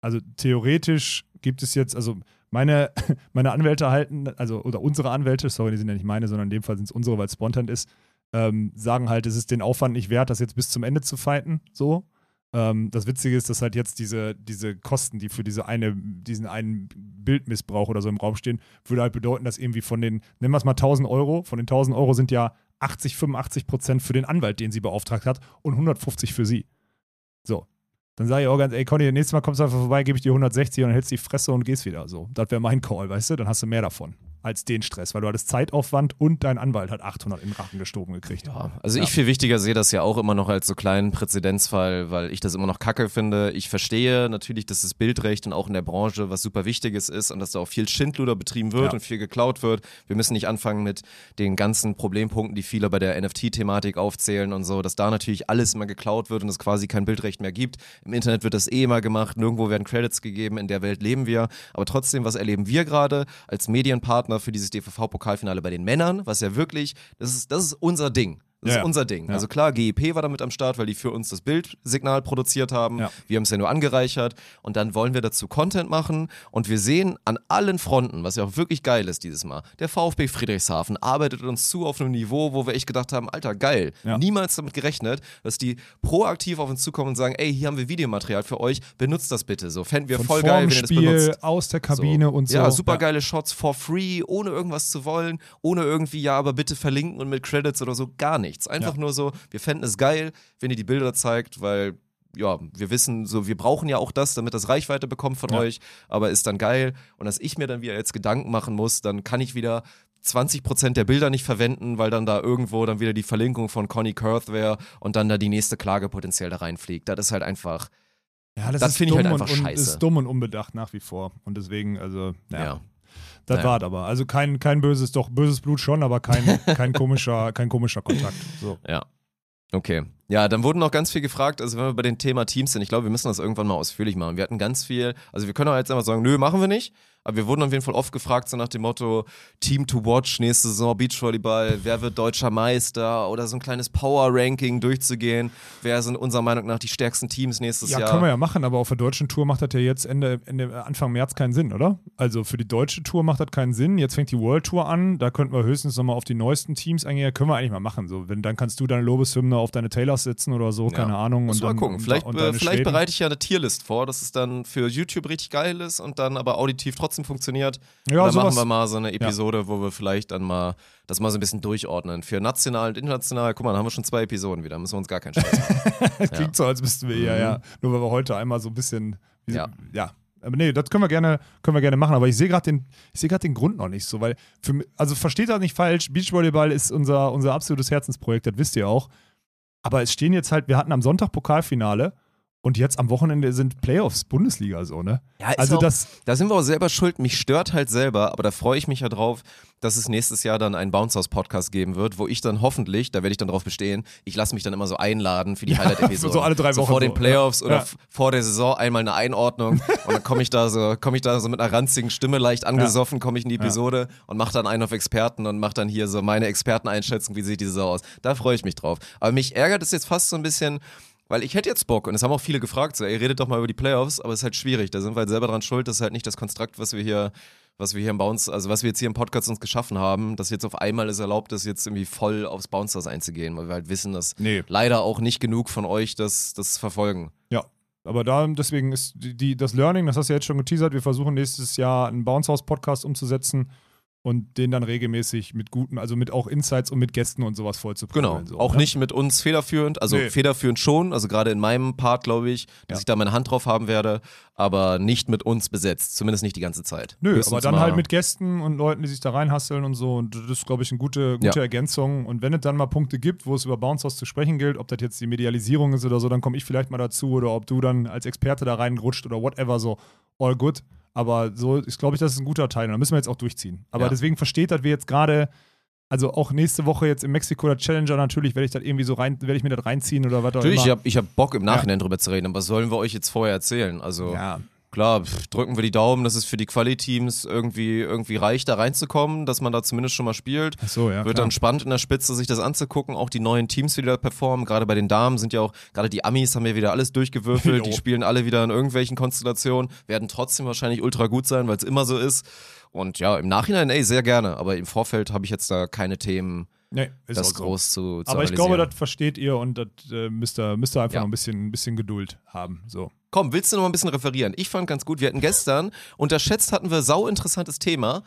also theoretisch gibt es jetzt, also meine, *laughs* meine Anwälte halten, also, oder unsere Anwälte, sorry, die sind ja nicht meine, sondern in dem Fall sind es unsere, weil es spontan ist, ähm, sagen halt, es ist den Aufwand nicht wert, das jetzt bis zum Ende zu fighten, so. Ähm, das Witzige ist, dass halt jetzt diese, diese Kosten, die für diese eine, diesen einen Bildmissbrauch oder so im Raum stehen, würde halt bedeuten, dass irgendwie von den, nennen wir es mal 1000 Euro, von den 1000 Euro sind ja 80, 85 Prozent für den Anwalt, den sie beauftragt hat und 150 für sie. So. Dann sage ich auch ganz, ey Conny, nächstes Mal kommst du einfach vorbei, gebe ich dir 160 und dann hältst die Fresse und gehst wieder. So. Das wäre mein Call, weißt du? Dann hast du mehr davon als den Stress, weil du hattest Zeitaufwand und dein Anwalt hat 800 in den Rachen gestoben gekriegt. Ja, also ich viel wichtiger sehe das ja auch immer noch als so kleinen Präzedenzfall, weil ich das immer noch kacke finde. Ich verstehe natürlich, dass das Bildrecht und auch in der Branche was super Wichtiges ist und dass da auch viel Schindluder betrieben wird Ja. und viel geklaut wird. Wir müssen nicht anfangen mit den ganzen Problempunkten, die viele bei der NFT-Thematik aufzählen und so, dass da natürlich alles immer geklaut wird und es quasi kein Bildrecht mehr gibt. Im Internet wird das eh immer gemacht, nirgendwo werden Credits gegeben, in der Welt leben wir. Aber trotzdem, was erleben wir gerade als Medienpartner für dieses DVV-Pokalfinale bei den Männern, was ja wirklich, das ist, das ist unser Ding. Das Ja, ist unser Ding. Ja. Also klar, GEP war damit am Start, weil die für uns das Bildsignal produziert haben. Ja. Wir haben es ja nur angereichert und dann wollen wir dazu Content machen und wir sehen an allen Fronten, was ja auch wirklich geil ist dieses Mal, der VfB Friedrichshafen arbeitet uns zu auf einem Niveau, wo wir echt gedacht haben, Alter, geil. Niemals damit gerechnet, dass die proaktiv auf uns zukommen und sagen, ey, hier haben wir Videomaterial für euch, benutzt das bitte. So, fänden wir Von voll geil, wenn ihr das Spiel, benutzt. aus der Kabine und so. Ja, super geile Shots for free, ohne irgendwas zu wollen, ohne irgendwie, ja, aber bitte verlinken und mit Credits oder so, gar nichts. Einfach Ja. nur so, wir fänden es geil, wenn ihr die Bilder zeigt, weil, ja, wir wissen so, wir brauchen ja auch das, damit das Reichweite bekommt von Ja. euch, aber ist dann geil. Und dass ich mir dann wieder jetzt Gedanken machen muss, dann kann ich wieder 20% der Bilder nicht verwenden, weil dann da irgendwo dann wieder die Verlinkung von Connie Kurth wäre und dann da die nächste Klage potenziell da reinfliegt. Das ist halt einfach, Ja, das, Das ist finde ich dumm halt und, einfach und scheiße. ist dumm und unbedacht nach wie vor. Und deswegen, also, ja. ja. Das Naja. war aber. Also kein, kein böses, doch böses Blut schon, aber kein, *laughs* kein, komischer, kein komischer Kontakt. So. Ja. Okay. Ja, dann wurden noch ganz viel gefragt, also wenn wir bei dem Thema Teams sind, ich glaube, wir müssen das irgendwann mal ausführlich machen. Wir hatten ganz viel, also wir können auch jetzt einfach sagen, nö, machen wir nicht, aber wir wurden auf jeden Fall oft gefragt, so nach dem Motto, Team to watch, nächste Saison Beachvolleyball, wer wird deutscher Meister oder so ein kleines Power-Ranking durchzugehen, wer sind unserer Meinung nach die stärksten Teams nächstes Ja, Jahr. können wir ja machen, aber auf der deutschen Tour macht das ja jetzt Ende, Ende, Anfang März keinen Sinn, oder? Also für die deutsche Tour macht das keinen Sinn. Jetzt fängt die World Tour an, da könnten wir höchstens nochmal auf die neuesten Teams eingehen. Können wir eigentlich mal machen. So, wenn, dann kannst du deine Lobeshymne auf deine Taylors setzen oder so, keine Ahnung. Muss und mal dann, gucken. Vielleicht, und vielleicht Schweden. bereite ich ja eine Tierlist vor, dass es dann für YouTube richtig geil ist und dann aber auditiv trotzdem funktioniert. Ja, dann sowas- machen wir mal so eine Episode, wo wir vielleicht dann mal das mal so ein bisschen durchordnen. Für national und international, guck mal, dann haben wir schon zwei Episoden wieder, müssen wir uns gar keinen Scheiß machen. *laughs* Klingt so, als müssten wir ja, ja. Nur weil wir heute einmal so ein bisschen. Mhm. Ja. ja. Aber nee, das können wir gerne, können wir gerne machen. Aber ich sehe gerade den, ich sehe gerade den Grund noch nicht so, weil für also versteht das nicht falsch, Beachvolleyball ist unser, unser absolutes Herzensprojekt, das wisst ihr auch. Aber es stehen jetzt halt, wir hatten am Sonntag Pokalfinale und jetzt am Wochenende sind Playoffs Bundesliga so, ne? Ja, also auch, das, da sind wir auch selber schuld. Mich stört halt selber, aber da freue ich mich ja drauf, dass es nächstes Jahr dann einen Bounce House Podcast geben wird, wo ich dann hoffentlich, da werde ich dann drauf bestehen, ich lasse mich dann immer so einladen für die Highlight-Episode. *laughs* so alle drei so Wochen vor den so, Playoffs ja. oder Ja. vor der Saison einmal eine Einordnung und dann komme ich da so, komme ich da so mit einer ranzigen Stimme leicht angesoffen, komme ich in die Episode und mache dann einen auf Experten und mache dann hier so meine Experteneinschätzung, wie sieht die Saison aus. Da freue ich mich drauf. Aber mich ärgert es jetzt fast so ein bisschen, weil ich hätte jetzt Bock und es haben auch viele gefragt, so, ey, redet doch mal über die Playoffs, aber es ist halt schwierig. Da sind wir halt selber dran schuld. Das ist halt nicht das Konstrukt, was wir hier, was wir hier im Bounce, also was wir jetzt hier im Podcast uns geschaffen haben, dass jetzt auf einmal es erlaubt ist, jetzt irgendwie voll aufs Bouncers einzugehen, weil wir halt wissen, dass Nee. leider auch nicht genug von euch das, das verfolgen. ja. Aber da, deswegen ist die, die, das Learning, das hast du ja jetzt schon geteasert, wir versuchen nächstes Jahr einen Bounce House Podcast umzusetzen und den dann regelmäßig mit guten, also mit auch Insights und mit Gästen und sowas voll zu Genau. so, auch ne? nicht mit uns federführend, also Nee. federführend schon, also gerade in meinem Part, glaube ich, dass Ja. ich da meine Hand drauf haben werde, aber nicht mit uns besetzt, zumindest nicht die ganze Zeit. Nö, Höchstens aber dann halt mit Gästen und Leuten, die sich da reinhasseln und so. Und das ist, glaube ich, eine gute, gute Ja. Ergänzung. Und wenn es dann mal Punkte gibt, wo es über Bounce House zu sprechen gilt, ob das jetzt die Medialisierung ist oder so, dann komme ich vielleicht mal dazu oder ob du dann als Experte da reinrutscht oder whatever, so all good. Aber so ist, glaube ich, das ist ein guter Teil. Und da müssen wir jetzt auch durchziehen. Aber Ja. deswegen versteht, dass wir jetzt gerade. Also auch nächste Woche jetzt in Mexiko der Challenger natürlich werde ich das irgendwie so rein, werde ich mir das reinziehen oder was auch Natürlich, immer. ich habe ich hab Bock im Nachhinein drüber zu reden, aber was sollen wir euch jetzt vorher erzählen? Also ja, klar, pff, drücken wir die Daumen, dass es für die Quali-Teams irgendwie, irgendwie reicht, da reinzukommen, dass man da zumindest schon mal spielt. Ach so, ja. Wird klar. dann spannend in der Spitze, sich das anzugucken. Auch die neuen Teams, die da performen. Gerade bei den Damen sind ja auch, gerade die Amis haben ja wieder alles durchgewürfelt. *laughs* Die spielen alle wieder in irgendwelchen Konstellationen, werden trotzdem wahrscheinlich ultra gut sein, weil es immer so ist. Und ja, im Nachhinein, ey, sehr gerne. Aber im Vorfeld habe ich jetzt da keine Themen, nee, ist das so. groß zu, zu Aber ich glaube, das versteht ihr und das äh, müsst, ihr, müsst ihr einfach Ja. noch ein bisschen, ein bisschen Geduld haben. So. Komm, willst du noch mal ein bisschen referieren? Ich fand ganz gut, wir hatten gestern, unterschätzt hatten wir sau interessantes Thema,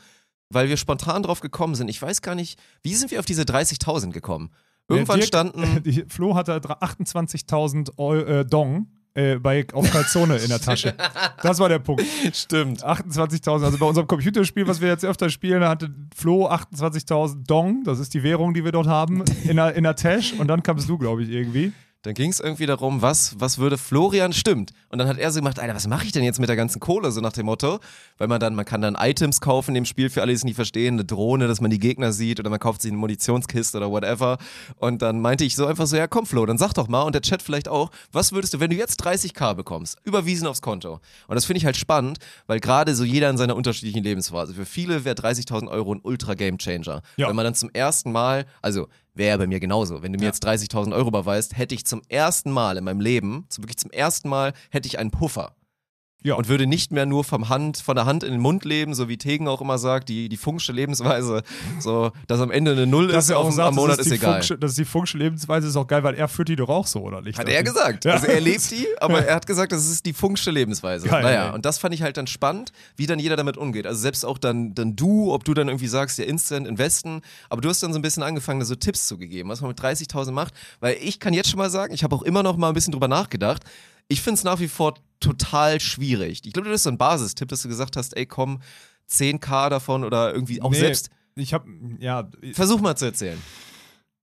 weil wir spontan drauf gekommen sind. Ich weiß gar nicht, wie sind wir auf diese 30.000 gekommen? Irgendwann Dirk- standen, *laughs* Die, Flo hatte dra- 28.000 Eu- äh, Dong äh, bei, auf Calzone in der Tasche. *laughs* Das war der Punkt. stimmt, 28.000, also bei unserem Computerspiel, was wir jetzt öfter spielen, da hatte Flo 28.000 Dong, das ist die Währung, die wir dort haben, in der, in der Tasche und dann kamst du, glaube ich, irgendwie. Dann ging es irgendwie darum, was, was würde Florian stimmt. Und dann hat er so gemacht, Alter, was mache ich denn jetzt mit der ganzen Kohle, so nach dem Motto. Weil man dann, man kann dann Items kaufen dem Spiel, für alle, die es nicht verstehen, eine Drohne, dass man die Gegner sieht oder man kauft sich eine Munitionskiste oder whatever. Und dann meinte ich so einfach so, ja komm Flo, dann sag doch mal und der Chat vielleicht auch, was würdest du, wenn du jetzt 30k bekommst, überwiesen aufs Konto. Und das finde ich halt spannend, weil gerade so jeder in seiner unterschiedlichen Lebensphase, für viele wäre 30.000 Euro ein ultra Game Changer. Ja. Wenn man dann zum ersten Mal, also wäre ja bei mir genauso, wenn du mir Ja. jetzt 30.000 Euro überweist, hätte ich zum ersten Mal in meinem Leben, zum, wirklich zum ersten Mal, hätte ich einen Puffer. Ja. Und würde nicht mehr nur vom Hand, von der Hand in den Mund leben, so wie Tegen auch immer sagt, die, die funksche Lebensweise, so, dass am Ende eine Null ist, er auf, am Monat ist, die egal. Funksche, das ist die funksche Lebensweise, ist auch geil, weil er führt die doch auch so, oder nicht? Hat er gesagt. Ja. Also er lebt die, aber er hat *laughs* gesagt, das ist die funksche Lebensweise. Geil, naja, ey. und das fand ich halt dann spannend, wie dann jeder damit umgeht. Also selbst auch dann, dann du, ob du dann irgendwie sagst, ja, Instant Investen, aber du hast dann so ein bisschen angefangen, da so Tipps zu gegeben, was man mit 30.000 macht. Weil ich kann jetzt schon mal sagen, ich habe auch immer noch mal ein bisschen drüber nachgedacht. Ich finde es nach wie vor total schwierig. Ich glaube, das ist so ein Basistipp, dass du gesagt hast, ey, komm, 10k davon oder irgendwie auch Nee, selbst. Ich habe, ja, Versuch mal zu erzählen.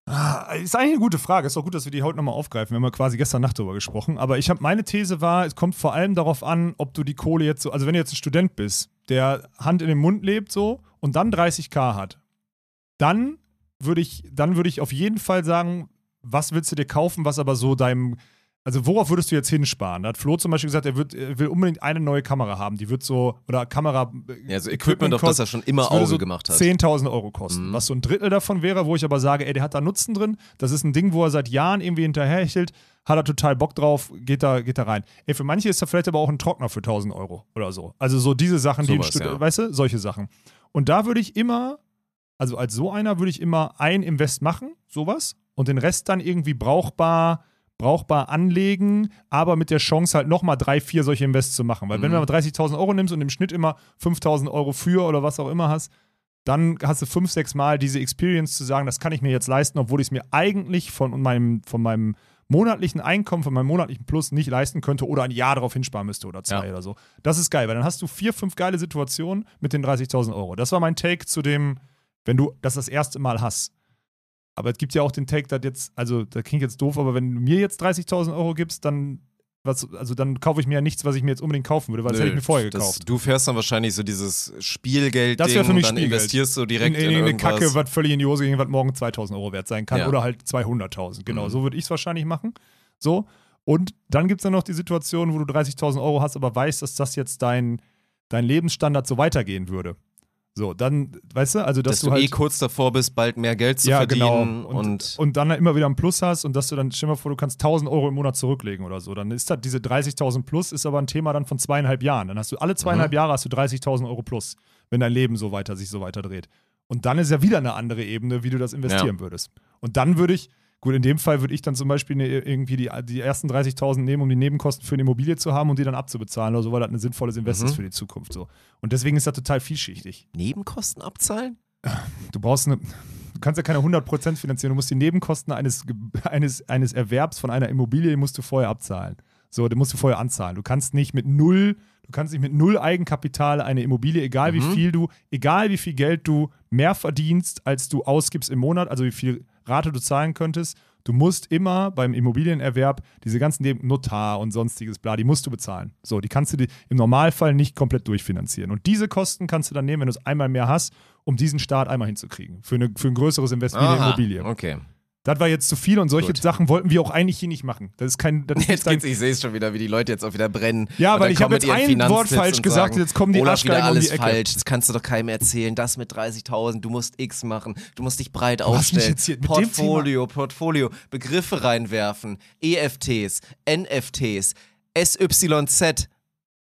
Ah, Ist eigentlich eine gute Frage. Ist auch gut, dass wir die heute nochmal aufgreifen. Wir haben ja quasi gestern Nacht darüber gesprochen. Aber ich habe meine These war, es kommt vor allem darauf an, ob du die Kohle jetzt so, also wenn du jetzt ein Student bist, der Hand in den Mund lebt so und dann 30k hat, dann würde ich, dann würde ich auf jeden Fall sagen, was willst du dir kaufen, was aber so deinem, also worauf würdest du jetzt hinsparen? Da hat Flo zum Beispiel gesagt, er, wird, er will unbedingt eine neue Kamera haben. Die wird so, oder Kamera. Ja, so Equipment, auf das er schon immer Auge so gemacht hat. 10.000 Euro kosten. Mhm. Was so ein Drittel davon wäre, wo ich aber sage, ey, der hat da Nutzen drin. Das ist ein Ding, wo er seit Jahren irgendwie hinterherhechelt. Hat er total Bock drauf, geht da, geht da rein. Ey, für manche ist da vielleicht aber auch ein Trockner für 1000 Euro oder so. Also so diese Sachen, die ein Sowas, Stud- ja. weißt du, solche Sachen. Und da würde ich immer, also als so einer würde ich immer ein Invest machen, sowas, und den Rest dann irgendwie brauchbar, brauchbar anlegen, aber mit der Chance halt nochmal drei, vier solche Invests zu machen. Weil wenn Mhm. du mal 30.000 Euro nimmst und im Schnitt immer 5.000 Euro für oder was auch immer hast, dann hast du fünf, sechs Mal diese Experience zu sagen, das kann ich mir jetzt leisten, obwohl ich es mir eigentlich von meinem, von meinem monatlichen Einkommen, von meinem monatlichen Plus nicht leisten könnte oder ein Jahr darauf hinsparen müsste oder zwei Ja. oder so. Das ist geil, weil dann hast du vier, fünf geile Situationen mit den 30.000 Euro. Das war mein Take zu dem, wenn du das das erste Mal hast. Aber es gibt ja auch den Take, dass jetzt, also da klingt jetzt doof, aber wenn du mir jetzt 30.000 Euro gibst, dann, was, also dann kaufe ich mir ja nichts, was ich mir jetzt unbedingt kaufen würde, weil das hätte ich mir vorher das, gekauft. Du fährst dann wahrscheinlich so dieses Spielgeld Das wäre für mich dann Spielgeld. investierst du direkt in, in, in, eine irgendwas. Kacke, was völlig in die Hose ging, was morgen 2000 Euro wert sein kann. Ja. Oder halt 200.000. Genau, Mhm. so würde ich es wahrscheinlich machen. So. Und dann gibt es dann noch die Situation, wo du 30.000 Euro hast, aber weißt, dass das jetzt dein, dein Lebensstandard so weitergehen würde. So, dann, weißt du, also dass, dass du, du halt. eh kurz davor bist, bald mehr Geld zu ja, verdienen genau. und, Und, und dann immer wieder einen Plus hast und dass du dann, stell dir mal vor, du kannst 1000 Euro im Monat zurücklegen oder so. Dann ist das, diese 30.000 plus ist aber ein Thema dann von zweieinhalb Jahren. Dann hast du alle zweieinhalb Mhm. Jahre hast du 30.000 Euro plus, wenn dein Leben so weiter, sich so weiter dreht. Und dann ist ja wieder eine andere Ebene, wie du das investieren würdest. Und dann würde ich, gut, in dem Fall würde ich dann zum Beispiel eine, irgendwie die, die ersten 30.000 nehmen, um die Nebenkosten für eine Immobilie zu haben und die dann abzubezahlen oder so, weil das ein sinnvolles Invest Mhm. ist für die Zukunft. So. Und deswegen ist das total vielschichtig. Nebenkosten abzahlen? Du brauchst eine. Du kannst ja keine 100% finanzieren. Du musst die Nebenkosten eines, eines, eines Erwerbs von einer Immobilie die musst du vorher abzahlen. So, die musst du vorher anzahlen. Du kannst nicht mit null, du kannst nicht mit null Eigenkapital eine Immobilie, egal wie Mhm. viel du, egal wie viel Geld du mehr verdienst, als du ausgibst im Monat, also wie viel Rate du zahlen könntest. Du musst immer beim Immobilienerwerb diese ganzen Notar und sonstiges bla, die musst du bezahlen. So, die kannst du dir im Normalfall nicht komplett durchfinanzieren. Und diese Kosten kannst du dann nehmen, wenn du es einmal mehr hast, um diesen Start einmal hinzukriegen. Für, eine, für ein größeres Invest wie eine Aha, Immobilie. Okay. Das war jetzt zu viel und solche Gut. Sachen wollten wir auch eigentlich hier nicht machen. Das ist kein. Das ist Jetzt geht's, ich sehe es schon wieder, wie die Leute jetzt auch wieder brennen. Ja, Und weil ich habe jetzt ein Wort Finanztipps falsch und gesagt, sagen, jetzt kommen die Olaf wieder um alles die Ecke. falsch, das kannst du doch keinem erzählen, das mit 30.000, du musst X machen, du musst dich breit mich aufstellen, Portfolio, Portfolio, Begriffe reinwerfen, EFTs, NFTs, SYZ,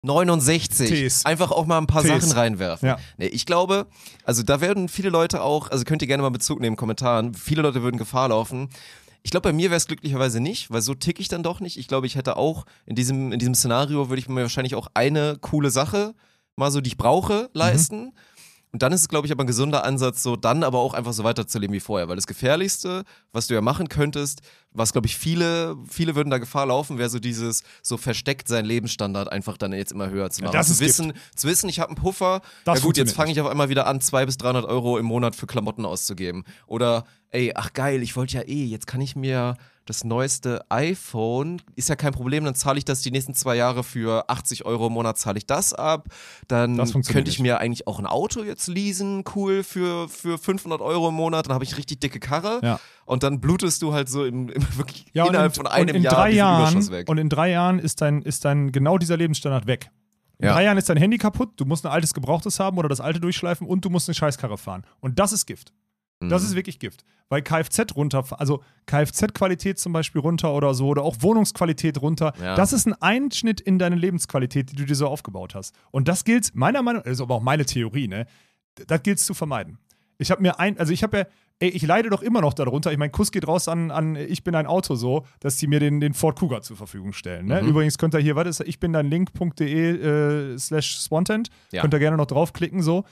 69, Ts. einfach auch mal ein paar Ts. Sachen reinwerfen. Ja. Nee, ich glaube, also da werden viele Leute auch, also könnt ihr gerne mal Bezug nehmen Kommentaren, viele Leute würden Gefahr laufen. Ich glaube, bei mir wäre es glücklicherweise nicht, weil so tick ich dann doch nicht. Ich glaube, ich hätte auch in diesem, in diesem Szenario würde ich mir wahrscheinlich auch eine coole Sache, mal so, die ich brauche, leisten. Und dann ist es, glaube ich, aber ein gesunder Ansatz, so dann aber auch einfach so weiterzuleben wie vorher. Weil das Gefährlichste, was du ja machen könntest, was, glaube ich, viele, viele würden da Gefahr laufen, wäre so dieses, so versteckt seinen Lebensstandard einfach dann jetzt immer höher zu machen. das zu wissen, zu wissen, ich habe einen Puffer, Das ja gut, jetzt fange ich auf einmal wieder an, 200 bis 300 Euro im Monat für Klamotten auszugeben. Oder, ey, ach geil, ich wollte ja eh, jetzt kann ich mir das neueste iPhone, ist ja kein Problem, dann zahle ich das die nächsten zwei Jahre für 80 Euro im Monat, zahle ich das ab. Dann Das könnte ich mir eigentlich auch ein Auto jetzt leasen, cool, für, für 500 Euro im Monat, dann habe ich richtig dicke Karre. Ja. Und dann blutest du halt so im, *laughs* im wirklich Ja, innerhalb in, von einem in Jahr drei Jahren weg. und in drei Jahren ist dein, ist dein genau dieser Lebensstandard weg. In Ja. drei Jahren ist dein Handy kaputt, du musst ein altes Gebrauchtes haben oder das alte durchschleifen und du musst eine Scheißkarre fahren. Und das ist Gift. Das Mhm. ist wirklich Gift. Weil Kfz runter, also Kfz-Qualität zum Beispiel runter oder so oder auch Wohnungsqualität runter, Ja. das ist ein Einschnitt in deine Lebensqualität, die du dir so aufgebaut hast. Und das gilt, meiner Meinung nach, das ist aber auch meine Theorie, ne? Das gilt zu vermeiden. Ich habe mir ein, also ich habe ja, ey, ich leide doch immer noch darunter. Ich mein Kuss geht raus an, an ich bin ein Auto so, dass die mir den, den Ford Cougar zur Verfügung stellen. Ne? Mhm. Übrigens könnt ihr hier, was ist, ich bin dein link.de äh, slash spontent. Ja. Könnt ihr gerne noch draufklicken so.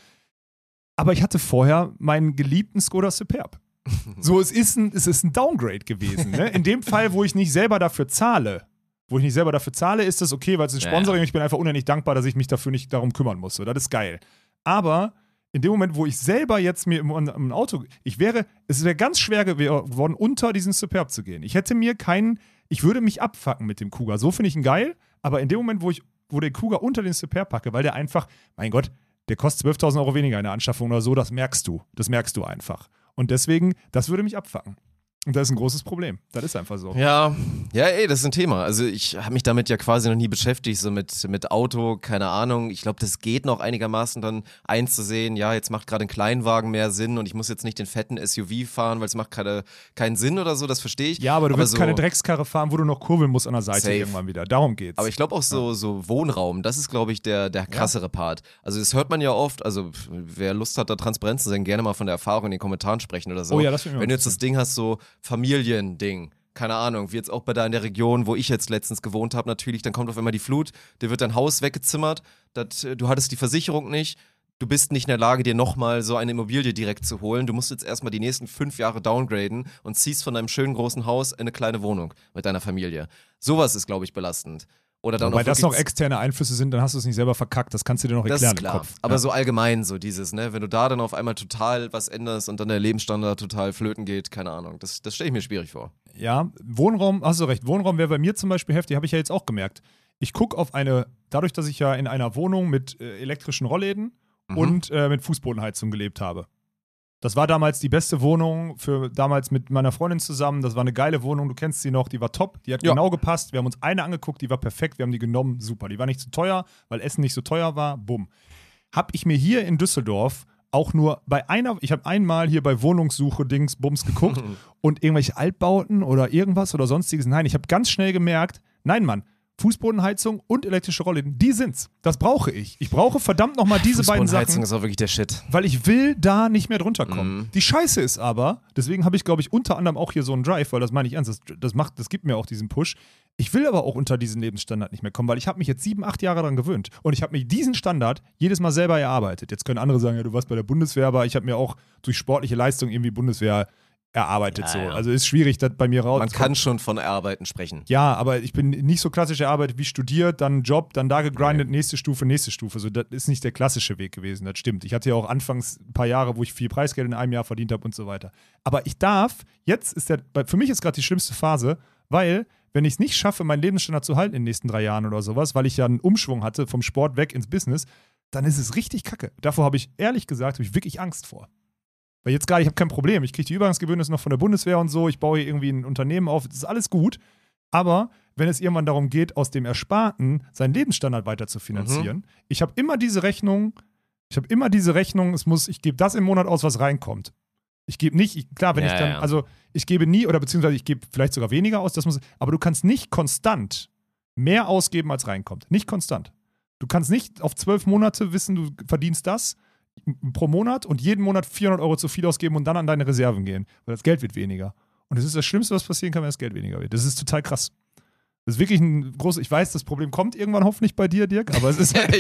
Aber ich hatte vorher meinen geliebten Skoda Superb. So, es ist ein, es ist ein Downgrade gewesen. Ne? In dem Fall, wo ich nicht selber dafür zahle, wo ich nicht selber dafür zahle, ist das okay, weil es ist ein Sponsoring ja. und ich bin einfach unendlich dankbar, dass ich mich dafür nicht darum kümmern muss. So, das ist geil. Aber in dem Moment, wo ich selber jetzt mir im, im Auto, ich wäre, es wäre ganz schwer gew- geworden, unter diesen Superb zu gehen. Ich hätte mir keinen, ich würde mich abfacken mit dem Kuga. So finde ich ihn geil, aber in dem Moment, wo ich, wo der Kuga unter den Superb packe, weil der einfach, mein Gott, der kostet 12.000 Euro weniger in der Anschaffung oder so, das merkst du. Das merkst du einfach. Und deswegen, das würde mich abfacken. Und das ist ein großes Problem. Das ist einfach so. Ja, ja, ey, das ist ein Thema. Also ich habe mich damit ja quasi noch nie beschäftigt, so mit, mit Auto, keine Ahnung. Ich glaube, das geht noch einigermaßen dann einzusehen, ja, jetzt macht gerade ein Kleinwagen mehr Sinn und ich muss jetzt nicht den fetten SUV fahren, weil es macht gerade keinen Sinn oder so, das verstehe ich. Ja, aber du willst so, keine Dreckskarre fahren, wo du noch kurbeln musst an der Seite Safe. irgendwann wieder. Darum geht's. Aber ich glaube auch so, so Wohnraum, das ist, glaube ich, der, der krassere Part. Also das hört man ja oft, also wer Lust hat, da transparent zu sein, gerne mal von der Erfahrung in den Kommentaren sprechen oder so. Oh ja, das Wenn du jetzt das Ding hast, so Familiending, keine Ahnung, wie jetzt auch bei da in der Region, wo ich jetzt letztens gewohnt habe, natürlich, dann kommt auf einmal die Flut, dir wird dein Haus weggezimmert, das, äh, du hattest die Versicherung nicht, du bist nicht in der Lage, dir nochmal so eine Immobilie direkt zu holen. Du musst jetzt erstmal die nächsten fünf Jahre downgraden und ziehst von deinem schönen großen Haus in eine kleine Wohnung mit deiner Familie. Sowas ist, glaube ich, belastend. Oder dann Weil das noch externe Einflüsse sind, dann hast du es nicht selber verkackt. Das kannst du dir noch erklären im. Kopf. Aber ja. so allgemein, so dieses, ne, wenn du da dann auf einmal total was änderst und dann der Lebensstandard total flöten geht, keine Ahnung. Das, das stelle ich mir schwierig vor. Ja, Wohnraum, hast du recht. Wohnraum wäre bei mir zum Beispiel heftig, habe ich ja jetzt auch gemerkt. Ich gucke auf eine, dadurch, dass ich ja in einer Wohnung mit äh, elektrischen Rollläden Mhm. und äh, mit Fußbodenheizung gelebt habe. Das war damals die beste Wohnung für damals mit meiner Freundin zusammen. Das war eine geile Wohnung, du kennst sie noch, die war top, die hat Ja. genau gepasst. Wir haben uns eine angeguckt, die war perfekt, wir haben die genommen, super. Die war nicht zu teuer, weil Essen nicht so teuer war, bumm. Hab ich mir hier in Düsseldorf auch nur bei einer, ich habe einmal hier bei Wohnungssuche Dings Bums geguckt *laughs* und irgendwelche Altbauten oder irgendwas oder sonstiges. Nein, ich habe ganz schnell gemerkt, nein, Mann, Fußbodenheizung und elektrische Rollläden, die sind's. Das brauche ich. Ich brauche verdammt nochmal diese beiden Fußbodenheizung Sachen ist auch wirklich der Shit. weil ich will da nicht mehr drunter kommen. Mhm. Die Scheiße ist aber, deswegen habe ich, glaube ich, unter anderem auch hier so einen Drive, weil das meine ich ernst, das, das, macht, das gibt mir auch diesen Push. Ich will aber auch unter diesen Lebensstandard nicht mehr kommen, weil ich habe mich jetzt sieben, acht Jahre daran gewöhnt und ich habe mir diesen Standard jedes Mal selber erarbeitet. Jetzt können andere sagen, ja, du warst bei der Bundeswehr, aber ich habe mir auch durch sportliche Leistung irgendwie Bundeswehr erarbeitet. Ja, so. ja. Also ist schwierig, das bei mir raus. Man kann schon von Erarbeiten sprechen. Ja, aber ich bin nicht so klassisch erarbeitet wie studiert, dann Job, dann da gegrindet, nächste Stufe, nächste Stufe. So, das ist nicht der klassische Weg gewesen, das stimmt. Ich hatte ja auch anfangs ein paar Jahre, wo ich viel Preisgeld in einem Jahr verdient habe und so weiter. Aber ich darf, jetzt ist der, für mich ist gerade die schlimmste Phase, weil, wenn ich es nicht schaffe, meinen Lebensstandard zu halten in den nächsten drei Jahren oder sowas, weil ich ja einen Umschwung hatte vom Sport weg ins Business, dann ist es richtig kacke. Davor habe ich ehrlich gesagt, habe ich wirklich Angst vor. Weil jetzt gerade, ich habe kein Problem. Ich kriege die Übergangsgebühren noch von der Bundeswehr und so. Ich baue hier irgendwie ein Unternehmen auf. Das ist alles gut. Aber wenn es irgendwann darum geht, aus dem Ersparten seinen Lebensstandard weiter zu finanzieren, Mhm. ich habe immer diese Rechnung, ich habe immer diese Rechnung, es muss, ich gebe das im Monat aus, was reinkommt. Ich gebe nicht, ich, klar, wenn Ja, ich dann, ja. also ich gebe nie oder beziehungsweise ich gebe vielleicht sogar weniger aus, das muss, aber du kannst nicht konstant mehr ausgeben, als reinkommt. Nicht konstant. Du kannst nicht auf zwölf Monate wissen, du verdienst das pro Monat und jeden Monat 400 Euro zu viel ausgeben und dann an deine Reserven gehen, weil das Geld wird weniger. Und das ist das Schlimmste, was passieren kann, wenn das Geld weniger wird. Das ist total krass. Das ist wirklich ein großes, ich weiß, das Problem kommt irgendwann hoffentlich bei dir, Dirk, aber es ist *laughs* halt,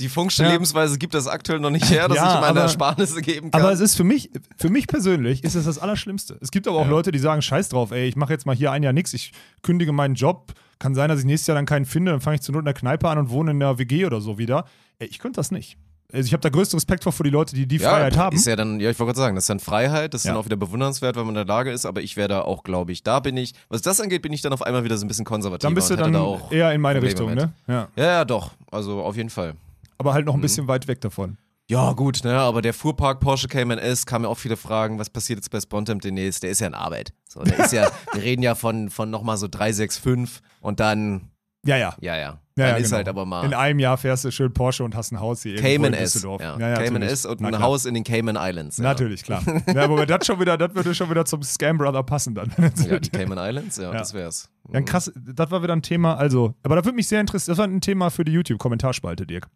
die Funksche Ja. Lebensweise gibt das aktuell noch nicht her, dass Ja, ich meine aber- Ersparnisse geben kann. Aber es ist für mich, für mich persönlich ist es das Allerschlimmste. Es gibt aber auch Ja. Leute, die sagen, scheiß drauf, ey, ich mache jetzt mal hier ein Jahr nichts, ich kündige meinen Job. Kann sein, dass ich nächstes Jahr dann keinen finde, dann fange ich zur Not in der Kneipe an und wohne in der WG oder so wieder. Ey, ich könnte das nicht. Also ich habe da größten Respekt vor für die Leute, die die Freiheit haben. Ist ja dann, ja, ich wollte gerade sagen, das ist dann Freiheit, das ist Ja. dann auch wieder bewundernswert, wenn man in der Lage ist, aber ich wäre da auch, glaube ich, da bin ich, was das angeht, bin ich dann auf einmal wieder so ein bisschen konservativer. dann bist du dann da auch eher in meine Probleme Richtung, mit. ne? Ja. Ja, ja, doch, also auf jeden Fall. Aber halt noch ein Mhm. bisschen weit weg davon. Ja, gut, ne, aber der Fuhrpark Porsche Cayman S kamen ja auch viele Fragen, was passiert jetzt bei Spontemp demnächst? Der ist ja in Arbeit. So, der ist ja, *laughs* wir reden ja von, von nochmal so 365 und dann, Ja, ja. ja, ja, Ja, dann ja, ist genau. halt aber mal In einem Jahr fährst du schön Porsche und hast ein Haus hier Cayman in. Düsseldorf. Ja. Ja, Cayman. S und Na ein klar. Haus in den Cayman Islands. Natürlich, klar. *laughs* ja, aber das schon wieder, das würde schon wieder zum Scam Brother passen dann. Ja, die Cayman Islands, ja, das wär's. Ja, ein krass, das war wieder ein Thema, also, aber da würde mich sehr interessieren, das war ein Thema für die YouTube-Kommentarspalte, Dirk.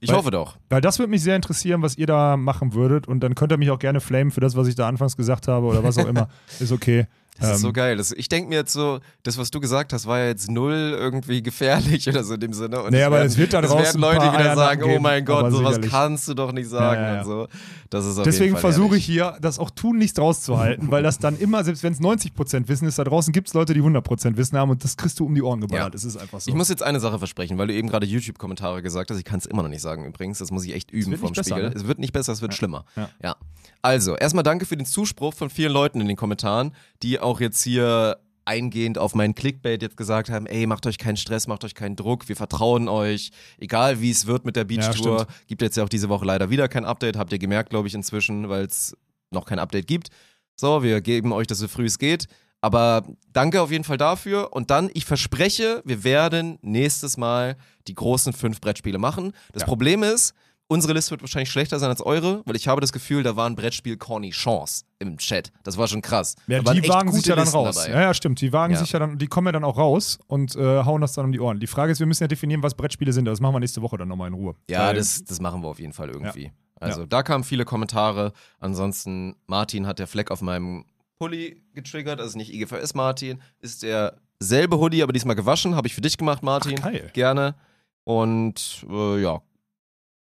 Ich Weil- hoffe doch. Weil das würde mich sehr interessieren, was ihr da machen würdet und dann könnt ihr mich auch gerne flamen für das, was ich da anfangs gesagt habe oder was auch immer. *laughs* Ist okay. Das ist Ähm, so geil. Das, ich denke mir jetzt so, das, was du gesagt hast, war ja jetzt null irgendwie gefährlich *laughs* oder so in dem Sinne. Und Nee, aber es wird da es draußen werden ein Leute wieder Eier sagen, oh geben, mein Gott, sowas sicherlich. kannst du doch nicht sagen Ja, ja, ja. und so. Das ist Deswegen versuche ich hier, das auch tunlichst rauszuhalten, weil das dann immer, selbst wenn es 90% wissen ist, da draußen gibt es Leute, die 100% Wissen haben und das kriegst du um die Ohren geballert. Ja. Das ist einfach so. Ich muss jetzt eine Sache versprechen, weil du eben gerade YouTube-Kommentare gesagt hast. Ich kann es immer noch nicht sagen übrigens. Das muss ich echt üben vom besser, Spiegel. ne? Es wird nicht besser, es wird schlimmer. Ja. Also, erstmal danke für den Zuspruch von vielen Leuten in den Kommentaren, die auch jetzt hier eingehend auf meinen Clickbait jetzt gesagt haben, ey, macht euch keinen Stress, macht euch keinen Druck, wir vertrauen euch, egal wie es wird mit der Beach-Tour. stimmt. gibt jetzt ja auch diese Woche leider wieder kein Update, habt ihr gemerkt, glaube ich, inzwischen, weil es noch kein Update gibt. So, wir geben euch das so früh es geht. Aber danke auf jeden Fall dafür. Und dann, ich verspreche, wir werden nächstes Mal die großen fünf Brettspiele machen. Das Ja. Problem ist, unsere Liste wird wahrscheinlich schlechter sein als eure, weil ich habe das Gefühl, da war ein Brettspiel Corny Chance im Chat. Das war schon krass. ja, da waren die wagen sich ja dann Listen raus. dabei. Ja, ja, stimmt. Die wagen Ja. sich ja dann, die kommen ja dann auch raus und äh, hauen das dann um die Ohren. Die Frage ist, wir müssen ja definieren, was Brettspiele sind. Das machen wir nächste Woche dann nochmal in Ruhe. Ja, Weil- das, das machen wir auf jeden Fall irgendwie. Also da kamen viele Kommentare. Ansonsten, Martin hat der Fleck auf meinem Pulli getriggert, also nicht IGVS Martin, ist derselbe Hoodie, aber diesmal gewaschen. Habe ich für dich gemacht, Martin. Ach, geil. Gerne. Und äh, ja,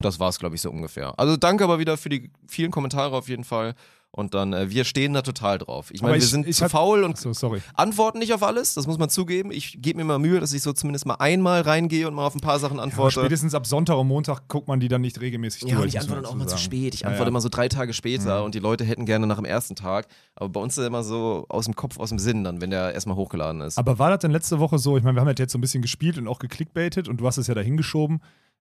das war's, glaube ich, so ungefähr. Also danke aber wieder für die vielen Kommentare auf jeden Fall. Und dann, äh, wir stehen da total drauf. Ich meine, wir sind ich zu faul und So, sorry. antworten nicht auf alles, das muss man zugeben. Ich gebe mir mal Mühe, dass ich so zumindest mal einmal reingehe und mal auf ein paar Sachen antworte. spätestens ab Sonntag und Montag guckt man die dann nicht regelmäßig Ja, durch. und ich antworte auch mal zu spät. Ich Ja, antworte ja. immer so drei Tage später Mhm. und die Leute hätten gerne nach dem ersten Tag. Aber bei uns ist er immer so aus dem Kopf, aus dem Sinn dann, wenn der erstmal hochgeladen ist. Aber war das denn letzte Woche so? Ich meine, wir haben ja jetzt so ein bisschen gespielt und auch geklickbaitet und du hast es ja dahin geschoben.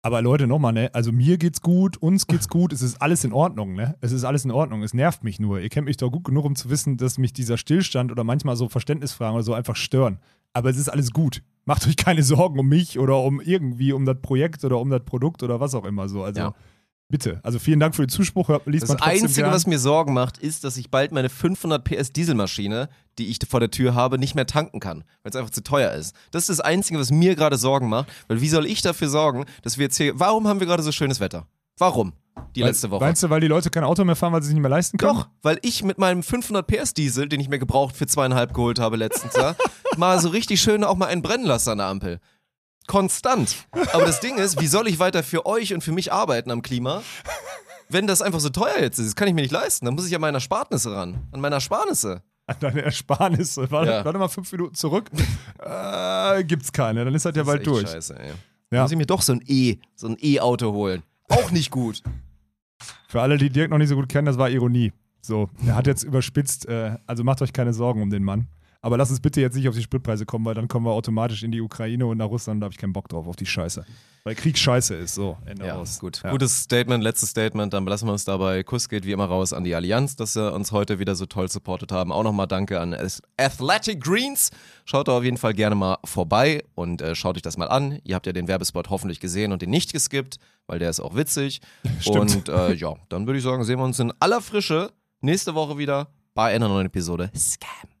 Aber Leute, nochmal, ne? Also mir geht's gut, uns geht's gut, es ist alles in Ordnung, ne? Es ist alles in Ordnung. Es nervt mich nur. Ihr kennt mich doch gut genug, um zu wissen, dass mich dieser Stillstand oder manchmal so Verständnisfragen oder so einfach stören. Aber es ist alles gut. Macht euch keine Sorgen um mich oder um irgendwie um das Projekt oder um das Produkt oder was auch immer so. Also Ja. Bitte. Also vielen Dank für den Zuspruch. Liest Das Einzige, gern. was mir Sorgen macht, ist, dass ich bald meine 500 PS Dieselmaschine, die ich vor der Tür habe, nicht mehr tanken kann, weil es einfach zu teuer ist. Das ist das Einzige, was mir gerade Sorgen macht, weil wie soll ich dafür sorgen, dass wir jetzt hier, warum haben wir gerade so schönes Wetter? Warum? Die Weil- letzte Woche. Meinst du, weil die Leute kein Auto mehr fahren, weil sie sich nicht mehr leisten können? Doch, weil ich mit meinem 500 PS Diesel, den ich mir gebraucht für zweieinhalb geholt habe letztens Jahr, *laughs* mal so richtig schön auch mal einen brennen lasse an der Ampel. Konstant. Aber das Ding ist, wie soll ich weiter für euch und für mich arbeiten am Klima, wenn das einfach so teuer jetzt ist? Das kann ich mir nicht leisten. Dann muss ich an meine Ersparnisse ran. An meine Ersparnisse. An deine Ersparnisse. Warte, Ja. warte mal fünf Minuten zurück. äh, gibt's keine. Dann ist das ja Das ist bald durch. Scheiße, ey. Ja. Muss ich mir doch so ein E, so ein E-Auto holen. Auch nicht gut. Für alle, die Dirk noch nicht so gut kennen, das war Ironie. So, er hat jetzt überspitzt, äh, also macht euch keine Sorgen um den Mann. Aber lasst uns bitte jetzt nicht auf die Spritpreise kommen, weil dann kommen wir automatisch in die Ukraine und nach Russland, da habe ich keinen Bock drauf, auf die Scheiße. Weil Krieg scheiße ist. So, Ende Ja, aus. gut. Ja. Gutes Statement, letztes Statement. Dann belassen wir uns dabei. Kuss geht wie immer raus an die Allianz, dass sie uns heute wieder so toll supportet haben. Auch nochmal danke an Athletic Greens. Schaut da auf jeden Fall gerne mal vorbei und äh, schaut euch das mal an. Ihr habt ja den Werbespot hoffentlich gesehen und den nicht geskippt, weil der ist auch witzig. *laughs* Stimmt. Und äh, ja, dann würde ich sagen, sehen wir uns in aller Frische nächste Woche wieder bei einer neuen Episode Scam.